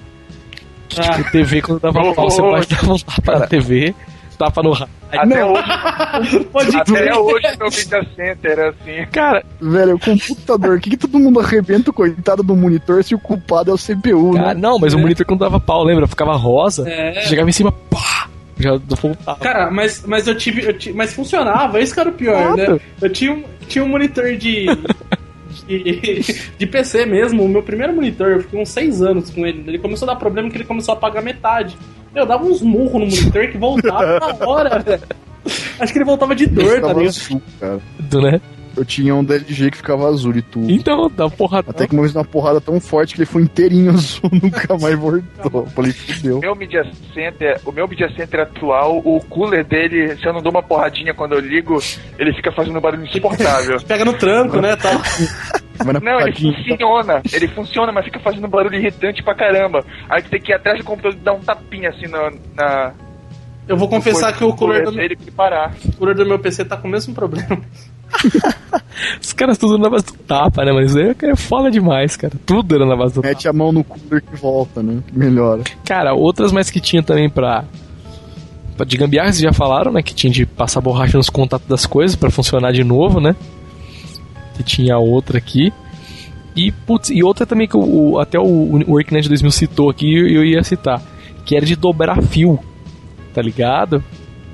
Que, Ah. tipo, TV quando dava pau, você pode dar um tapa na TV, tapa no rádio. Até hoje, Pode até hoje meu Media Center era assim. Cara, Velho, o computador, o que, que todo mundo arrebenta o coitado do monitor se o culpado é o CPU, cara, né? não, mas o monitor quando dava pau, lembra? Ficava rosa, É. chegava em cima, pá, já voltava. Cara, mas, mas eu tive, eu tive- Mas funcionava, isso que era o pior, Claro. né? Eu tinha um, tinha um monitor de. De, de PC mesmo, o meu primeiro monitor, eu fiquei uns 6 anos com ele. Ele começou a dar problema que ele começou a apagar metade. Eu dava uns murros no monitor que voltava na hora, velho. Acho que ele voltava de dor, tá azul, cara. né? Eu tinha um da LG que ficava azul e tudo. Então, dá porrada. Até que uma vez deu uma porrada tão forte que ele foi inteirinho azul, nunca mais voltou. Eu Falei, fudeu. Meu Media Center, o meu Media Center atual, o cooler dele, se eu não dou uma porradinha quando eu ligo, ele fica fazendo um barulho insuportável. Pega no tranco, né, tal. Não, ele funciona, ele funciona, mas fica fazendo um barulho irritante pra caramba. Aí tu tem que ir atrás do computador e dar um tapinha assim na. na Eu vou confessar que o cooler do, ele pra parar. o cooler do meu PC tá com o mesmo problema. Os caras tudo na base do tapa, né? Mas isso aí é foda demais, cara. Tudo era na base do tapa. Mete a mão no cooler que volta, né? Melhora. Cara, outras mais que tinha também pra. pra de gambiarra, vocês já falaram, né? Que tinha de passar borracha nos contatos das coisas pra funcionar de novo, né? Que tinha outra aqui. E, putz, e outra também que o, o- até o, o Worknet 2000 citou aqui eu ia citar. Que era de dobrar fio. Tá ligado?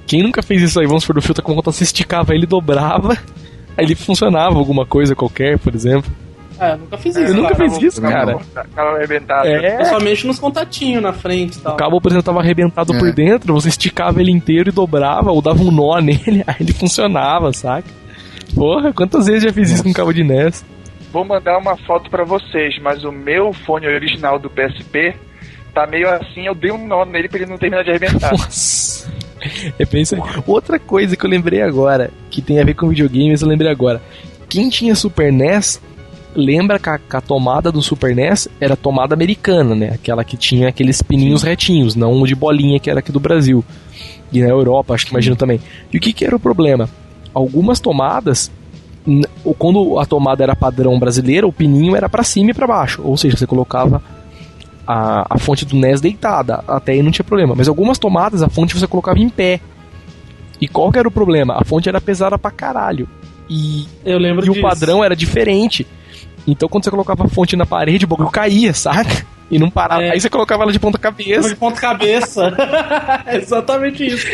Quem nunca fez isso aí, vamos supor, do fio tá com conta, você esticava ele, dobrava. Aí ele funcionava alguma coisa qualquer, por exemplo. É, eu nunca fiz Eu isso. nunca cara. fiz isso, cara. Tava arrebentado. É. Eu só mexo nos contatinhos na frente e O tal. cabo, por exemplo, tava arrebentado É. por dentro, você esticava ele inteiro e dobrava, ou dava um nó nele, aí ele funcionava, saca? Porra, quantas vezes já fiz isso com cabo de NES? Vou mandar uma foto pra vocês, mas o meu fone original do PSP tá meio assim, eu dei um nó nele pra ele não terminar de arrebentar. Nossa. É bem isso aí. Outra coisa que eu lembrei agora, que tem a ver com videogames, eu lembrei agora. Quem tinha Super NES, lembra que a, que a tomada do Super NES era a tomada americana, né? Aquela que tinha aqueles pininhos retinhos, não o de bolinha que era aqui do Brasil. E na Europa, acho que imagino também. E o que, que era o problema? Algumas tomadas, quando a tomada era padrão brasileira, o pininho era pra cima e pra baixo. Ou seja, você colocava a, a fonte do NES deitada, até aí não tinha problema. Mas algumas tomadas a fonte você colocava em pé. E qual que era o problema? A fonte era pesada pra caralho. E, Eu lembro e o disso. padrão era diferente. Então quando você colocava a fonte na parede, o bagulho caía, saca? E não parava. É. Aí você colocava ela de ponta cabeça. de ponta cabeça. Exatamente isso.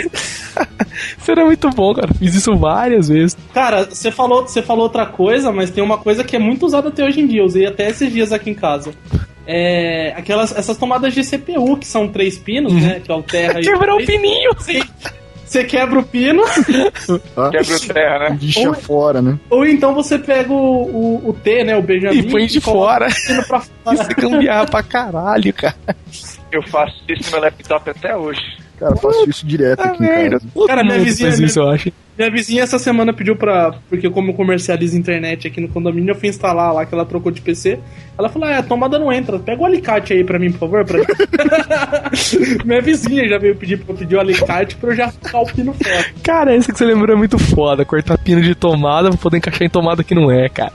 Isso era muito bom, cara. Fiz isso várias vezes. Cara, você falou, você falou outra coisa, mas tem uma coisa que é muito usada até hoje em dia. Eu usei até esses dias aqui em casa. É, aquelas, essas tomadas de CPU, que são três pinos, né? Que é o terra e Quebrar o pininho. Sim. Você quebra o pino? Quebra o terra, né? Lixa Ou- fora, né? ou então você pega o, o, o T, né? O Benjamin. E põe de coloca fora. o pra E fora. você cambiava pra caralho, cara. Eu faço isso no meu laptop até hoje. Cara, eu faço isso direto aqui. Todo Cara, minha vizinha- faz isso, eu acho. Minha vizinha essa semana pediu pra. Porque como eu comercializo internet aqui no condomínio, eu fui instalar lá que ela trocou de PC. Ela falou: Ah, a tomada não entra. Pega o alicate aí pra mim, por favor. Pra... Minha vizinha já veio pedir pra eu pedir o alicate pra eu já ficar o pino fora. Cara, essa que você lembrou é muito foda. Cortar pino de tomada pra poder encaixar em tomada que não é, cara.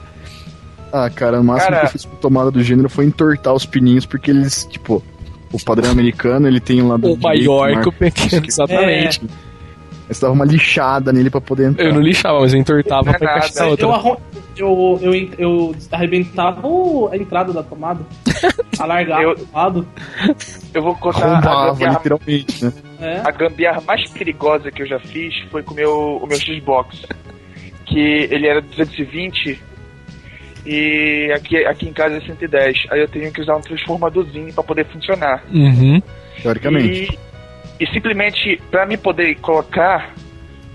Ah, cara, o máximo Cara. que eu fiz com tomada do gênero foi entortar os pininhos, porque eles, tipo, o padrão americano, ele tem um lado O maior que o pequeno, É. exatamente. Você dava uma lixada nele pra poder entrar. Eu não lixava, mas eu entortava Não é pra nada. encaixar outra. Eu, arrum... eu, eu, eu arrebentava a entrada da tomada. Alargava Eu- o lado. Eu vou contar a gambiarra, literalmente, né? É. a gambiarra mais perigosa que eu já fiz foi com o meu, o meu Xbox. Que ele era 220 e aqui, aqui em casa é 110. Aí eu tenho que usar um transformadorzinho pra poder funcionar. Uhum. Teoricamente. E, e simplesmente, pra mim poder colocar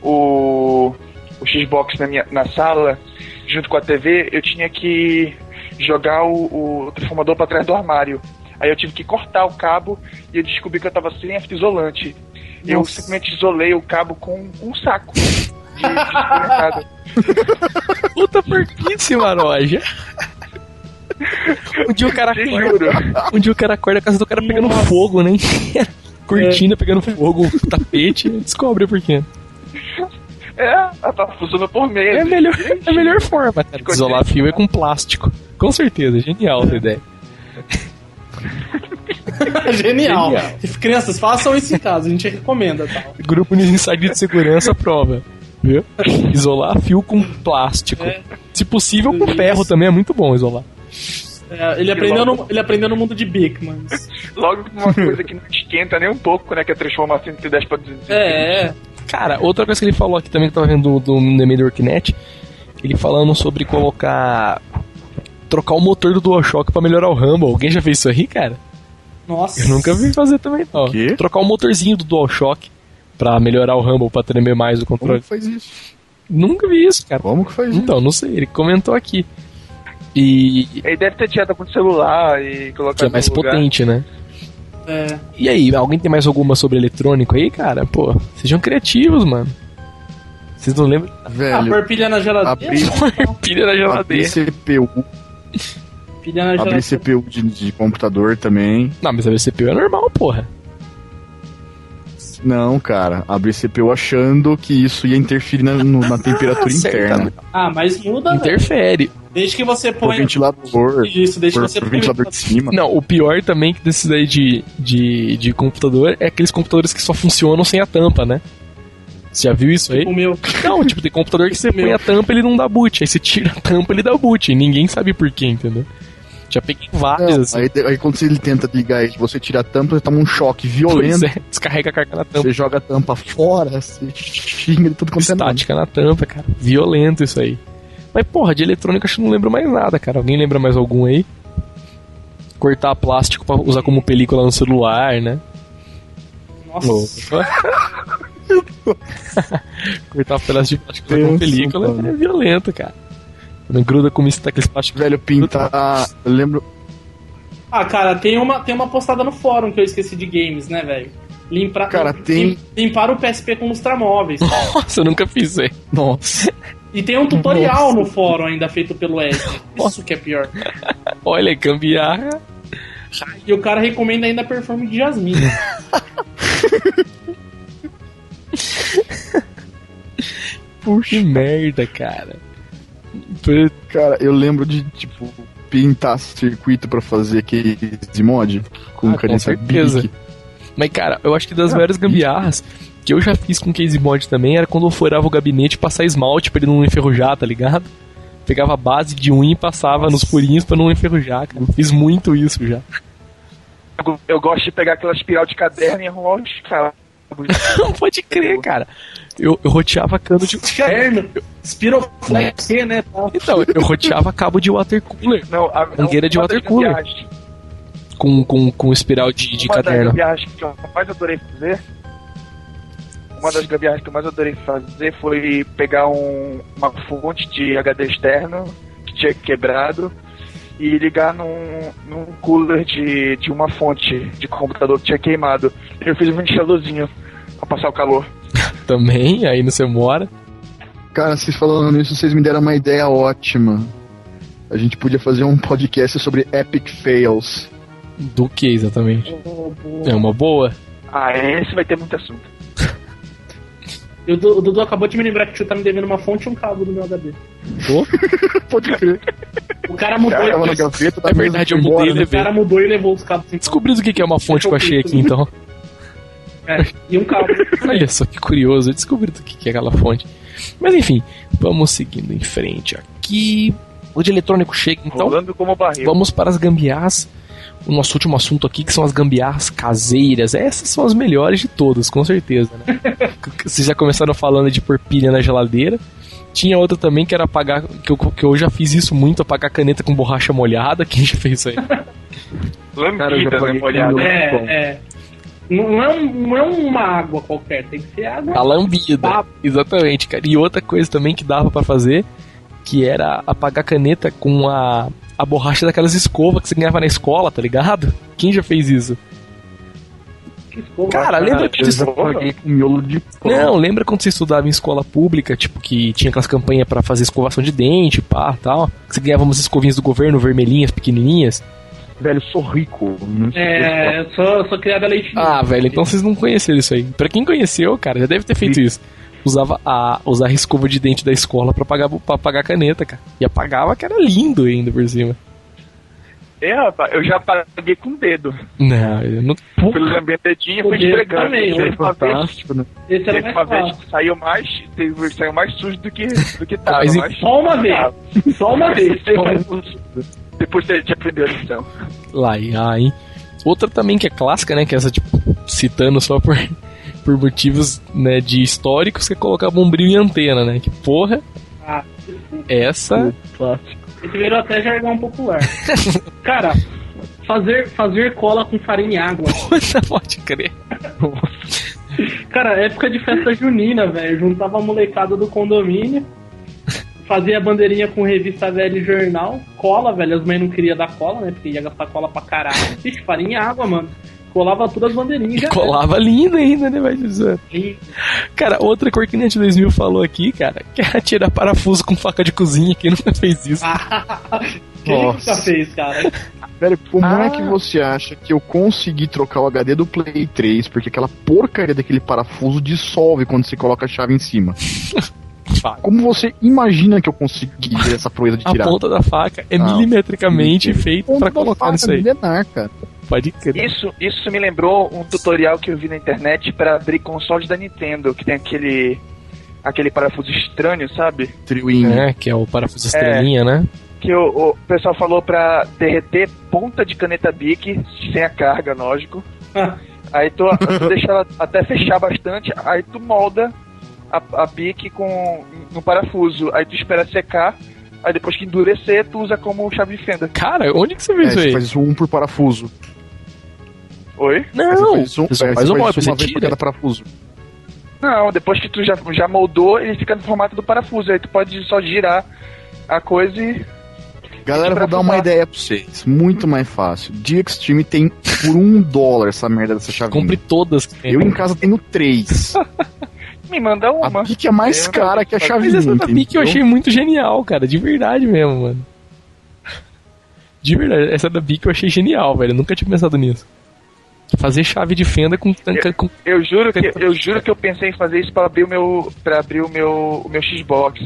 o, o Xbox na, minha, na sala, junto com a TV, eu tinha que jogar o, o transformador pra trás do armário. Aí eu tive que cortar o cabo e eu descobri que eu tava sem a fita isolante. Eu simplesmente isolei o cabo com um saco de. Puta porquice, Maroja. Um dia o cara acorda. Um dia o cara acorda a casa do cara pegando Nossa. fogo, né? Cortina pegando fogo, tapete, descobre por quê. É, ela tá funcionando por meio. É a melhor, é a melhor forma, cara. de Isolar fio é com plástico. Com certeza, genial essa ideia. Genial. Genial. Crianças, façam isso em casa, a gente recomenda, tá? Grupo de insight de segurança prova. Viu? Isolar fio com plástico. É. Se possível, com ferro também é muito bom isolar. É, ele, aprendeu no, ele aprendeu no mundo de Bigman. Logo uma coisa que não esquenta nem um pouco, né? Que é transformar 110 pra 220. É, é. Cara, outra coisa que ele falou aqui também que eu tava vendo do, do The Media ele falando sobre colocar. trocar o motor do DualShock pra melhorar o Rumble. Alguém já fez isso aí, cara? Nossa. Eu nunca vi fazer também, não. Quê? Trocar o motorzinho do DualShock pra melhorar o Rumble, pra tremer mais o Como controle. que faz isso? Nunca vi isso, cara. Como que faz isso? Então, não sei, ele comentou aqui. E. Ele deve ter tirado com o celular e colocado que é mais no lugar. potente, né? É. E aí, alguém tem mais alguma sobre eletrônico aí, cara? Pô, sejam criativos, mano. Vocês não lembram? Ah, Velho, pôr pilha na geladeira. abrir, Pilha na abrir geladeira. CPU, Pilha na abrir geladeira. CPU de, de computador também. Não, mas a CPU é normal, porra. Não, cara, abrir CPU achando que isso ia interferir na, no- na temperatura interna. Ah, mas muda, velho. Interfere. Desde que você Por põe. ventilador, Isso, desde por, que você por põe. ventilador de cima. Não, o pior também que desses aí de, de, de computador é aqueles computadores que só funcionam sem a tampa, né? Você já viu isso aí? O meu. Não, tipo, tem computador que você põe Meu. a tampa ele não dá boot. Aí você tira a tampa ele dá boot. E ninguém sabe por quê, entendeu? Já peguei vários Não, assim. aí, aí quando ele tenta ligar e você tira a tampa, você toma um choque Pois violento. é, descarrega a carga na tampa. Você joga a tampa fora, você xinga de tudo quanto é nome. Estática na tampa, cara. Violento isso aí. Mas, porra, de eletrônica acho que não lembro mais nada, cara. Alguém lembra mais algum aí? Cortar plástico pra usar como película no celular, né? Nossa. Cortar pedaço de plástico pra usar como película é violento, cara. Quando gruda com isso, tá aqueles plásticos. Velho, pintar. Eu lembro. Ah, cara, tem uma, tem uma postada no fórum que eu esqueci de games, né, velho? Limpar, Cara, tem- limpar o PSP com lustramóveis. Nossa, eu nunca fiz aí. Nossa. E tem um tutorial no fórum ainda feito pelo Ed. Isso que é pior. Olha, gambiarra. E o cara recomenda ainda a perfume de Jasmine. Puxa. Que merda, cara. Cara, eu lembro de, tipo, pintar circuito pra fazer case mod com Ah, certeza. Bic. Mas, cara, eu acho que das maiores gambiarras que eu já fiz com case mod também era quando eu furava o gabinete e passar esmalte pra ele não enferrujar, tá ligado? Pegava a base de unha e passava nos furinhos pra não enferrujar, cara. Fiz muito isso já. Eu, eu gosto de pegar aquela espiral de caderno e arrumar os cabos. Não pode crer, cara. Eu, eu roteava cano de. Caderno. Spiroflex, né? tal. Então, eu roteava cabo de water cooler Não, a, Mangueira de water cooler. com, com, com espiral de, de uma das caderno. gambiarras que eu mais adorei fazer. Uma das gambiarras que eu mais adorei fazer foi pegar um- uma fonte de HD externo que tinha quebrado e ligar num, num cooler de, de uma fonte de computador que tinha queimado. Eu fiz um ventiladorzinho pra passar o calor. Também, aí não você mora. Cara, vocês falando nisso, vocês me deram uma ideia ótima. A gente podia fazer um podcast sobre epic fails. Do que exatamente? É uma boa. Ah, esse vai ter muito assunto. O Du- o Dudu acabou de me lembrar que tu tá me devendo uma fonte e um cabo do meu HD. Pode crer. O cara mudou, Cara, o gaveta, da É verdade, eu mudei embora, e né? levei. cara mudou e levou os cabos. Descobri o que que é uma fonte que eu achei aqui, então. É, e um cabo. Olha só que curioso, eu descobri do que que é aquela fonte. Mas enfim, vamos seguindo em frente aqui. O de eletrônico chega, então. Rolando como barril. Vamos para as gambiarras. O nosso último assunto aqui, que são as gambiarras caseiras. Essas são as melhores de todas, com certeza, né? Vocês já começaram falando de pôr pilha na geladeira. Tinha outra também que era apagar. Que eu, que eu já fiz isso muito, apagar caneta com borracha molhada. Quem já fez isso aí? Cara, eu já Lambida, né, molhada. É, bom. é. Não é, um- não é uma água qualquer, tem que ser água. A lambida. Exatamente, cara. E outra coisa também que dava pra fazer, que era apagar caneta com a, a borracha daquelas escovas que você ganhava na escola, tá ligado? Quem já fez isso? Que escova. Cara, lembra que você paguei com miolo de pão. Não, lembra quando você estudava em escola pública, tipo, que tinha aquelas campanhas pra fazer escovação de dente, pá, tal? Que você ganhava umas escovinhas do governo, vermelhinhas, pequenininhas? Velho, sou rico. Não sei É, eu sou, sou criado a leite. Ah, velho, então vocês não conheceram isso aí. Pra quem conheceu, cara, já deve ter feito isso. Usava a, usar a escova de dente da escola pra apagar, pra apagar a caneta, cara. E apagava que era lindo ainda por cima. É, rapaz, eu já paguei com o dedo. Não, eu não. Fui lambendo o dedinho e fui esfregando. também, Teve né? uma vez, fantástico, né? Esse era teve mais uma vez que saiu mais, teve, saiu mais sujo do que, do que tava. Mas e- mas- Só uma vez. Só uma vez. Depois você te aprendeu a lição. Lá, e ah, hein? Outra também que é clássica, né? Que é essa, tipo, citando só por, por motivos né, de históricos, que é colocar bombril em antena, né? Que porra, Ah, essa. Esse virou até jargão popular. Cara, fazer, fazer cola com farinha e água. Puta, pode crer. Cara, época de festa junina, velho. Juntava a molecada do condomínio. Fazia bandeirinha com revista velha e jornal. Cola, velho. As mães não queriam dar cola, né? Porque ia gastar cola pra caralho. Vixe, farinha e água, mano. Colava todas as bandeirinhas. e já colava linda ainda, né? Vai dizer. Cara, outra cor que Net 2000 falou aqui, cara, que era tirar parafuso com faca de cozinha. Quem nunca fez isso? Quem Nossa. nunca fez, cara? Velho, como Ah. é que você acha que eu consegui trocar o HD do Play 3 porque aquela porcaria daquele parafuso dissolve quando você coloca a chave em cima? Como você imagina que eu consegui essa proeza de A tirar? ponta da faca é Não. milimetricamente feita da colocar faca, nisso aí. milenar, cara. Pode crer. Isso, isso me lembrou um tutorial que eu vi na internet pra abrir consoles da Nintendo, que tem aquele aquele parafuso estranho, sabe? Triwin. É, que é o parafuso estrelinha, né? Que o, o pessoal falou pra derreter ponta de caneta Bic sem a carga, lógico. Aí tu, tu deixa ela até fechar bastante, aí tu molda a, a Bic com, no parafuso. Aí tu espera secar, aí depois que endurecer, tu usa como chave de fenda. Cara, onde que você viu É, isso você aí? faz isso um por parafuso. Oi? Não, Você faz isso um, você faz você isso uma você tira. cada parafuso. Não, depois que tu já, já moldou, ele fica no formato do parafuso. Aí tu pode só girar a coisa e, Galera, vou dar uma ideia pra vocês. Muito mais fácil. Dia Extreme tem por um dólar essa merda dessa chavinha. Compre todas. Eu em casa tenho três. Me manda uma. A Bic é mais Eu- cara que a Mas chavinha. Mas essa da Bic eu achei muito genial, cara. De verdade mesmo, mano. De verdade, essa da Bic eu achei genial, velho. Eu nunca tinha pensado nisso. Fazer chave de fenda com tanca com. Eu juro que eu juro que eu pensei em fazer isso pra abrir o meu para abrir o meu o meu Xbox,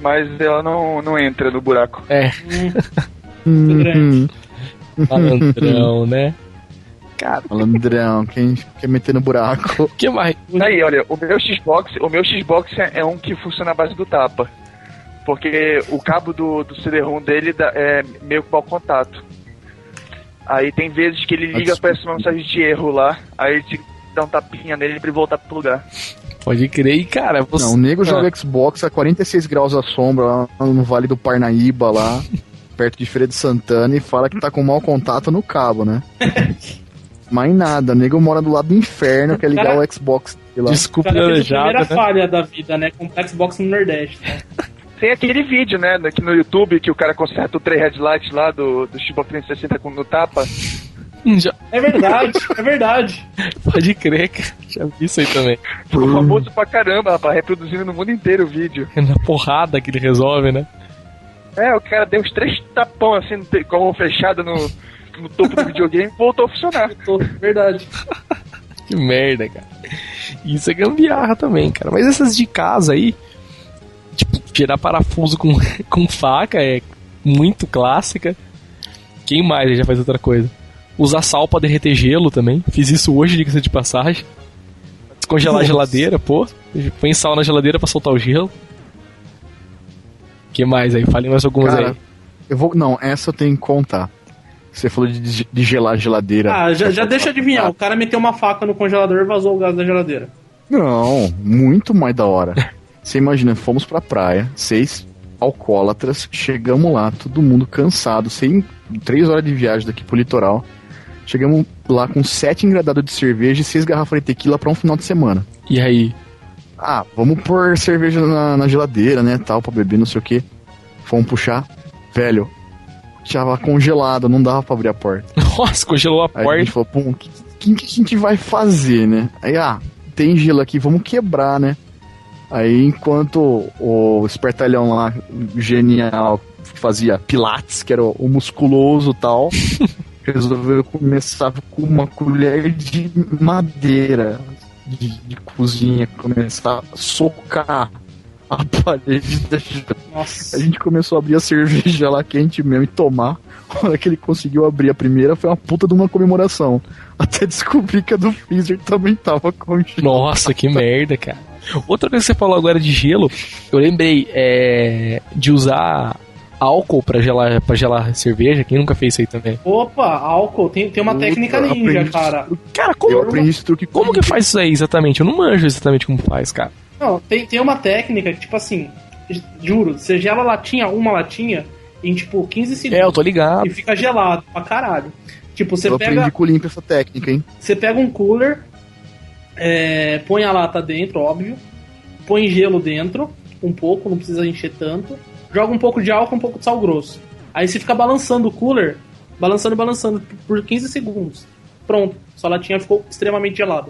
mas ela não não entra no buraco. É, Uhum. malandrão, né? Cara, Malandrão, quem quer meter no buraco? o que mais? Aí, olha, o meu Xbox, o meu Xbox é, é um que funciona à base do tapa. Porque o cabo do, do CD-ROM dele dá- é meio que mau contato. Aí tem vezes que ele liga, desculpa. aparece uma mensagem de erro lá, aí te dá um tapinha nele pra ele voltar pro lugar. Pode crer. E, cara, você. Não, o nego Ah, joga Xbox a 46 graus à sombra lá no Vale do Parnaíba, lá, perto de Feira de Santana, e fala que tá com mau contato no cabo, né? Mas nada, o nego mora do lado do inferno, quer ligar Cara- o Xbox dele lá. Desculpa, O cara fez a primeira né? falha da vida, né? Comprar Xbox no Nordeste. né? Tem aquele vídeo, né, aqui no YouTube, que o cara conserta o 3 headlights lá do, do Xbox 360 com no tapa. Hum, Já, É verdade, é verdade. pode crer, cara. Já vi isso aí também. Ficou famoso pra caramba, rapaz, reproduzindo no mundo inteiro o vídeo. É na porrada que ele resolve, né? É, o cara deu uns três tapão assim, com a mão fechada no, no topo do videogame e voltou a funcionar. Verdade. Que merda, cara. Isso é gambiarra também, cara. Mas essas de casa aí, tirar parafuso com, com faca é muito clássica. Quem mais aí já faz outra coisa? Usar sal pra derreter gelo também. Fiz isso hoje, diga-se de passagem. Descongelar a Nossa. geladeira, pô. Põe sal na geladeira pra soltar o gelo. que mais aí? Fale mais algumas Cara, aí. eu vou. Não, essa eu tenho que contar. Você falou de, de gelar a geladeira. Ah, já, já deixa eu adivinhar. O cara meteu uma faca no congelador e vazou o gás da geladeira. Não, muito mais da hora. Você imagina, fomos pra praia, seis alcoólatras, chegamos lá, todo mundo cansado, sem três horas de viagem daqui pro litoral. Chegamos lá com sete engradados de cerveja e seis garrafas de tequila pra um final de semana. E aí? Ah, vamos pôr cerveja na, na geladeira, né, tal, pra beber, não sei o que. Fomos puxar, velho, tava congelado, não dava pra abrir a porta. Nossa, congelou a Aí a porta. gente falou, pô, o que, que, que a gente vai fazer, né? Aí, ah, tem gelo aqui, vamos quebrar, né? Aí, enquanto o espertalhão lá, genial, fazia pilates, que era o, o musculoso e tal, resolveu começar com uma colher de madeira de, de cozinha, começar a socar a parede da. Nossa. A gente começou a abrir a cerveja lá quente mesmo e tomar. A hora que ele conseguiu abrir a primeira foi uma puta de uma comemoração. Até descobri que a do freezer também tava congelada. Nossa, que merda, cara. Outra coisa que você falou agora de gelo, eu lembrei é, de usar álcool pra gelar, pra gelar cerveja. Quem nunca fez isso aí também? Opa, álcool. Tem, tem uma Puta, técnica ninja, aprendi. cara. Cara, Eu como, aprendi esse truque como que faz isso aí exatamente? Eu não manjo exatamente como faz, cara. Não, tem, tem uma técnica que, tipo assim, juro, você gela latinha, uma latinha, em tipo 15 É, eu segundos. tô ligado. E fica gelado pra caralho. Tipo, você Eu pega, aprendi com o Limpa essa técnica, hein? você pega um cooler, é, põe a lata dentro, óbvio, põe gelo dentro, um pouco, não precisa encher tanto, joga um pouco de álcool, um pouco de sal grosso. Aí você fica balançando o cooler, balançando, balançando por 15 segundos. Pronto, sua latinha ficou extremamente gelada.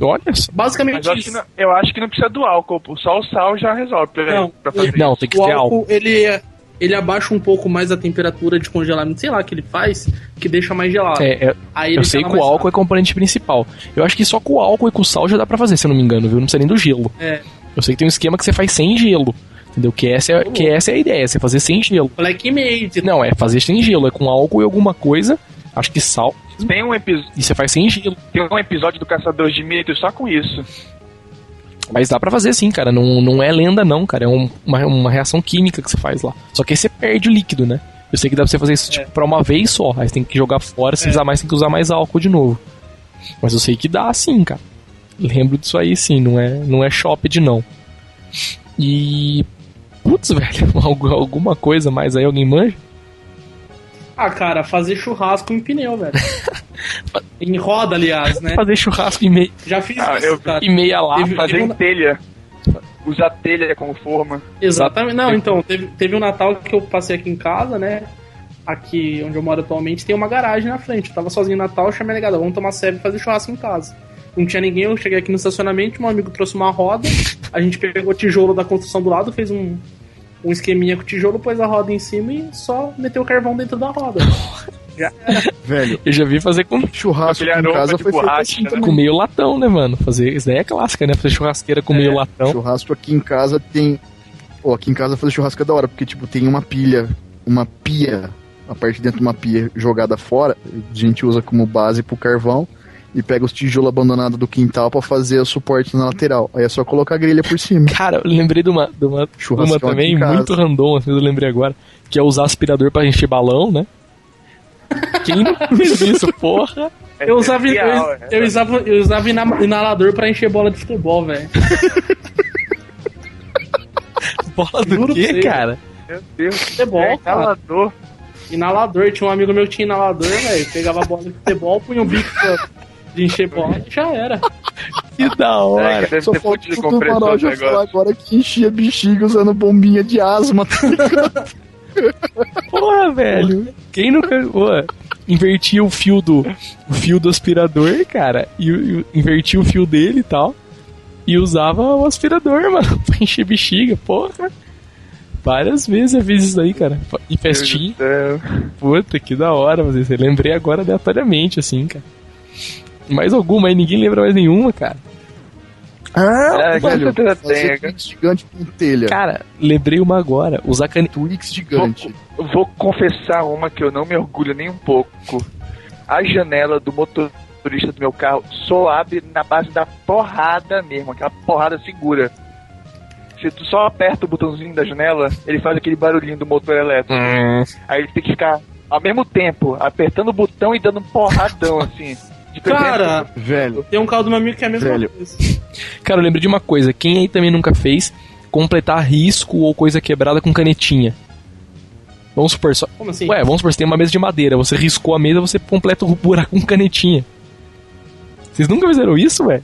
Olha só. Basicamente eu acho, que isso. não, eu acho que não precisa do álcool, pô. só o sal já resolve pra, Não, pra fazer Não, tem que o ter álcool, álcool. ele ele abaixa um pouco mais a temperatura de congelamento, sei lá o que ele faz, que deixa mais gelado. É, é, Aí eu sei que o álcool é componente principal. Eu acho que só com o álcool e com o sal já dá pra fazer, se eu não me engano, viu? Não precisa nem do gelo. rápido. É, Eu sei que tem um esquema que você faz sem gelo. Entendeu? Que essa é, que essa é a ideia, você fazer sem gelo. Black Made. Não, é fazer sem gelo, é com álcool e alguma coisa, acho que sal, Tem um, epi- e você faz sem gelo. tem um episódio do Caçador de Mitos só com isso. Mas dá pra fazer sim, cara. Não, não é lenda, não, cara. É um- uma, uma reação química que você faz lá. Só que aí você perde o líquido, né? Eu sei que dá pra você fazer isso tipo, pra uma vez só. Aí você tem que jogar fora, se É. usar mais, tem que usar mais álcool de novo. Mas eu sei que dá sim, cara. Lembro disso aí sim, não é, não é shopped não. E. Putz, velho, algu- alguma coisa mais aí, alguém manja? Ah, cara, fazer churrasco em pneu, velho. em roda, aliás, né? Fazer churrasco em, mei, Já fiz Ah, isso, eu- em meia lá. Teve- Fazer em telha. usar telha como forma. Exatamente. Não, então, teve, teve um Natal que eu passei aqui em casa, né? Aqui onde eu moro atualmente tem uma garagem na frente. Eu tava sozinho no Natal, eu chamei a negada, vamos tomar sebe e fazer churrasco em casa. Não tinha ninguém, eu cheguei aqui no estacionamento, meu amigo trouxe uma roda, a gente pegou o tijolo da construção do lado, fez um, um esqueminha com o tijolo, pôs a roda em cima e só meteu o carvão dentro da roda. Velho, Eu já vi fazer com, churrasco em casa foi feito assim né? com meio latão, né, mano? Fazer, isso daí é clássica, né? Fazer churrasqueira com meio latão. Churrasco aqui em casa tem. Ó, aqui em casa fazer churrasco é da hora, porque tipo, tem uma pilha, uma pia, a parte de dentro de uma pia jogada fora, a gente usa como base pro carvão e pega os tijolos abandonados do quintal pra fazer o suporte na lateral. Aí é só colocar a grelha por cima. Cara, eu lembrei de uma, de uma, de uma também, muito random, assim, eu lembrei agora, que é usar aspirador pra encher balão, né? Quem não fez isso, porra? É Eu usava, eu, né? eu usava, eu usava ina- inalador pra encher bola de futebol, velho. Bola do Juro quê, cara? Meu Deus. Futebol, é cara. inalador. Inalador, tinha um amigo meu que tinha inalador, velho. Pegava a bola de futebol, punha o bico pra- de encher bola e já era. Que da É, hora. deve Só ter falta fonte de o já falar negócio. agora que enchia bexiga usando bombinha de asma. Porra, velho. Quem nunca. Pô, invertia o fio do. O fio do aspirador, cara. E, e invertia o fio dele e tal. E usava o aspirador, mano, pra encher bexiga, porra. Várias vezes eu fiz isso aí, cara. Em festinha. Puta, que da hora fazer isso. Eu lembrei agora aleatoriamente, assim, cara. Mais alguma aí, ninguém lembra mais nenhuma, cara. É, com velho, fazer tem, cara. Twix gigante com telha. Cara, lembrei uma agora. Usar caneta. Twix gigante. Eu vou confessar uma que eu não me orgulho nem um pouco. A janela do motorista do meu carro só abre na base da porrada mesmo, aquela porrada segura. Se tu só aperta o botãozinho da janela, ele faz aquele barulhinho do motor elétrico. Aí tem que ficar ao mesmo tempo apertando o botão e dando um porradão assim. Cara, Velho, tem um carro do meu amigo que é a mesma Velho. coisa. Cara, eu lembrei de uma coisa. Quem aí também nunca fez completar risco ou coisa quebrada com canetinha? Vamos supor só. Como assim? Ué, vamos supor, você tem uma mesa de madeira, você riscou a mesa, você completa o buraco com canetinha. Vocês nunca fizeram isso, ué?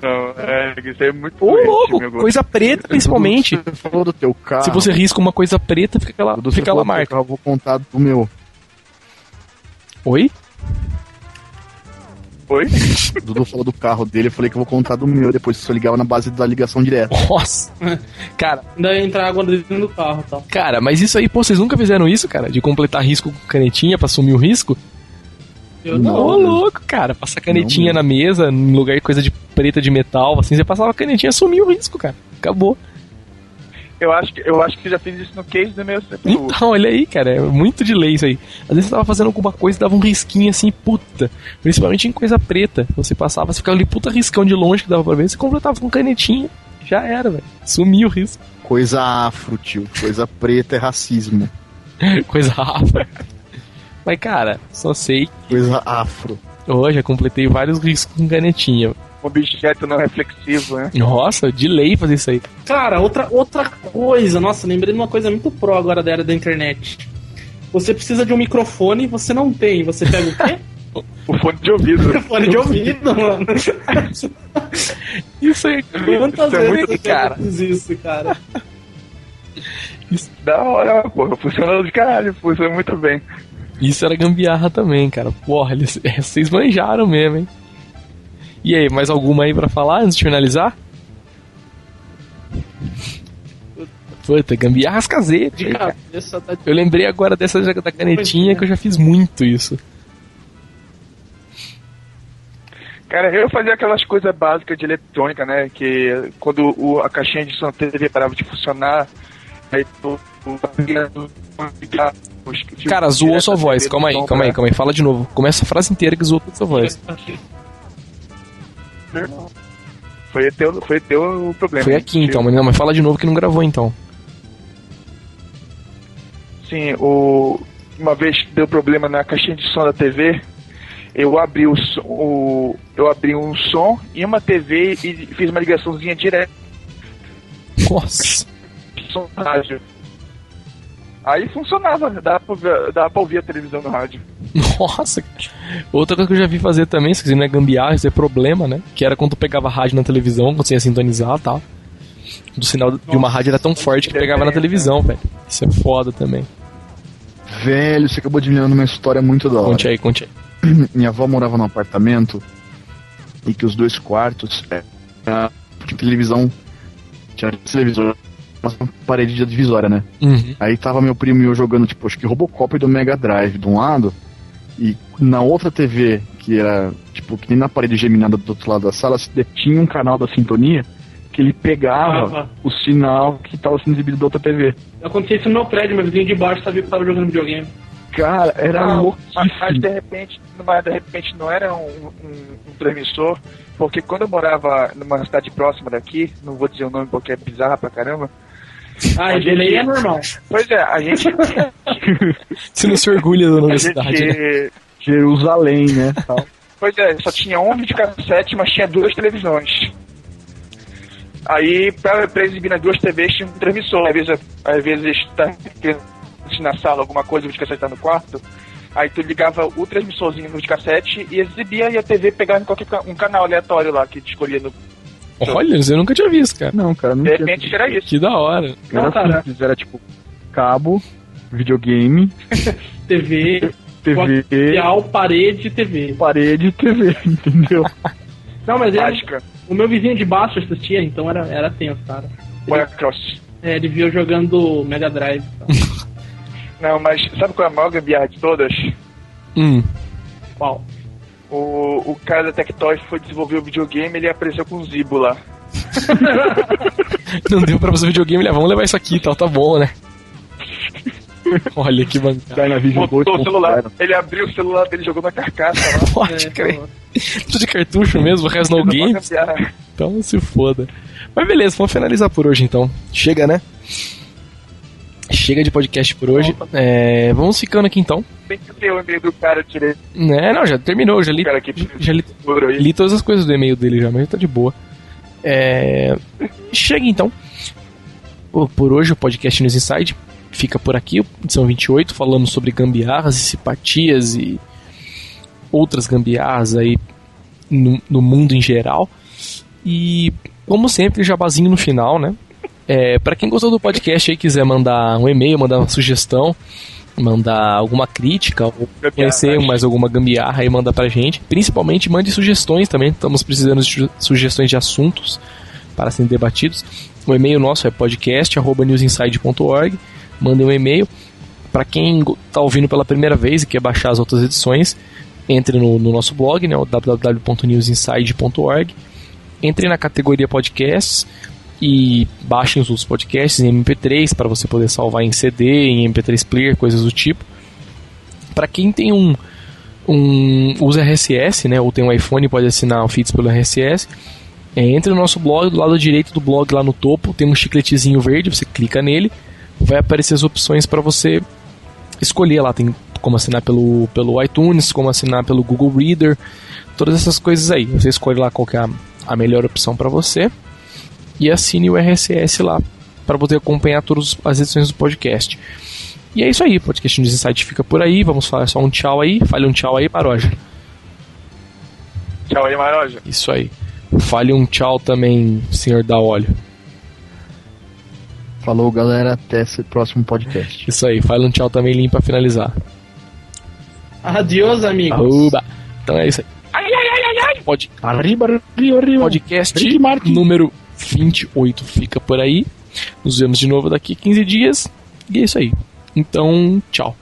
Não, é, isso é muito Ô, louco, coisa preta principalmente. Você falou do teu carro. Se você risca uma coisa preta, fica aquela, fica teu marca. carro, eu vou contar do meu. Oi? Oi? O Dudu falou do carro dele, eu falei que eu vou contar do meu depois, se eu ligava na base da ligação direta. Nossa. Cara, Ainda ia entrar água dentro do carro e tal. cara, mas isso aí, pô, vocês nunca fizeram isso, cara? De completar risco com canetinha pra assumir o risco? Eu Não. Ô, louco, cara. Passar canetinha na mesa, no lugar de coisa de preta de metal, assim, você passava a canetinha e assumia o risco, cara. Acabou. Eu acho que eu acho que já fiz isso no case do meu CPU. Então, olha aí, cara, é muito de lei isso aí. Às vezes você tava fazendo alguma coisa e dava um risquinho assim, puta. Principalmente em coisa preta. Você passava, você ficava ali, puta riscão de longe que dava pra ver, você completava com canetinha. Já era, velho. Sumia o risco. Coisa afro, tio. Coisa preta é racismo. Coisa rápida. Mas, cara, só sei Coisa afro. que hoje já completei vários riscos com canetinha. Objeto não reflexivo, né? Nossa, de lei fazer isso aí. Cara, outra, outra coisa, nossa, lembrei de uma coisa muito pro agora da era da internet. Você precisa de um microfone, você não tem. Você pega o quê? O fone de ouvido. Fone de ouvido, mano. Isso aí, Quantas Isso é vezes muito você cara. fez isso, cara? Da hora, porra. Funcionou de caralho. Funciona muito bem. Isso era gambiarra também, cara. Porra, eles, vocês manjaram mesmo, hein? E aí, mais alguma aí pra falar antes de finalizar? Puta, gambiarras caseiras. De cabeça tá Eu lembrei agora dessa da canetinha que eu já fiz muito isso. Cara, eu fazia aquelas coisas básicas de eletrônica, né? Que quando o, a caixinha de som TV parava de funcionar, aí tu- Cara, zoou sua voz. Calma aí, calma aí, calma aí. Fala de novo. Começa a frase inteira que zoou toda sua voz. Foi teu, foi teu o problema. Foi aqui então, mas não, mas fala de novo que não gravou então. Sim, o, uma vez deu problema na caixinha de som da TV, eu abri o, som- o eu abri um som e uma TV e fiz uma ligaçãozinha direta Nossa. som rádio. Aí funcionava, dava pra, ver- dava pra ouvir a televisão no rádio. Nossa. Outra coisa que eu já vi fazer também, isso não é gambiarra, isso é problema, né? Que era quando tu pegava rádio na televisão, quando você ia sintonizar e tal. do sinal de uma rádio era tão forte que pegava na televisão, velho. Isso é foda também. Velho, você acabou de me lembrar uma história muito da hora. Conte aí, conte aí. Minha avó morava num apartamento e que os dois quartos é, tinha televisão. Tinha televisor, uma parede de divisória, né? Uhum. Aí tava meu primo e eu jogando, tipo, acho que Robocop do Mega Drive de um lado, e na outra TV, que era, tipo, que nem na parede geminada do outro lado da sala, tinha um canal da sintonia que ele pegava Ah, o sinal que tava sendo exibido da outra TV. Acontecia isso no meu prédio, meu vizinho de baixo sabia que tava jogando videogame. Cara, era Não, mas, mas louquíssimo. de repente, mas de repente não era um, um- um transmissor, porque quando eu morava numa cidade próxima daqui, não vou dizer o nome porque é bizarra pra caramba. Ah, A gente- é normal. Pois é, a gente, Você não se orgulha da universidade, né? Jerusalém, né? tal. Pois é, só tinha um videocassete, mas tinha duas televisões. Aí, pra, pra exibir nas duas TVs, tinha um transmissor. Às vezes, às vezes tá na sala alguma coisa, o videocassete tá no quarto. Aí tu ligava o transmissorzinho no videocassete e exibia e a TV pegava em qualquer um canal aleatório lá que tu escolhia no. Olha, eu nunca tinha visto, cara. Não, cara, não De tinha. repente era isso. Que da hora. Era Não, cara. simples, era tipo cabo, videogame, TV, TV, coaxial, parede e TV. parede e TV, entendeu? Não, mas ele, Mágica. o meu vizinho de baixo assistia, então era, era tenso, cara. Olha cross. É, ele via eu jogando Mega Drive. e tal. Não, mas sabe qual é a maior gambiarra de todas? Hum. Qual? O, o cara da Tectoy foi desenvolver o videogame ele apareceu com o Zibo lá. Não deu pra fazer videogame, né? vamos levar isso aqui e tal, tá bom, né? Olha que bancada. Botou o 2.0. celular, ele abriu o celular dele, jogou na carcaça lá. Pode É, crer. Tudo de cartucho mesmo, o resto no games. Então se foda. Mas beleza, vamos finalizar por hoje então. Chega, né? Chega de podcast por hoje. É, vamos ficando aqui então. Tem que ter o e-mail do cara direito. É, não, já terminou, já li, já li, li todas as coisas do e-mail dele já, mas tá de boa. É, chega então. Por, por hoje o podcast News Inside fica por aqui, edição 28, falamos sobre gambiarras e simpatias e outras gambiarras aí no, no mundo em geral. E, como sempre, jabazinho no final, né? É, para quem gostou do podcast e quiser mandar um e-mail, mandar uma sugestão, mandar alguma crítica ou conhecer mais alguma gambiarra aí, manda pra gente. Principalmente mande sugestões também, estamos precisando de su- sugestões de assuntos para serem debatidos. O e-mail nosso é podcast.newsinside.org. Mandem um e-mail. Para quem está ouvindo pela primeira vez e quer baixar as outras edições, entre no, no nosso blog, né, www.newsinside.org. Entre na categoria podcasts e baixem os podcasts em MP3 para você poder salvar em CD, em MP3 player, coisas do tipo. Para quem tem um, um usa RSS, né, ou tem um iPhone pode assinar o feeds pelo RSS. É, entre no nosso blog, do lado direito do blog lá no topo tem um chicletezinho verde, você clica nele, vai aparecer as opções para você escolher lá, tem como assinar pelo, pelo iTunes, como assinar pelo Google Reader, todas essas coisas aí. Você escolhe lá qual é a, a melhor opção para você e assine o RSS lá para poder acompanhar todas as edições do podcast. E é isso aí, o podcast News Insight fica por aí. Vamos falar só um tchau aí. Fale um tchau aí, Paroja. Tchau aí, Maroja. Isso aí. Fale um tchau também, senhor da óleo. Falou, galera. Até esse próximo podcast. Isso aí. Fale um tchau também, limpo pra finalizar. Adiós, amigos. Então é isso aí. Pod- Arriba, arriba, arriba. podcast número 28 fica por aí. Nos vemos de novo daqui a 15 dias. E é isso aí. Então, tchau.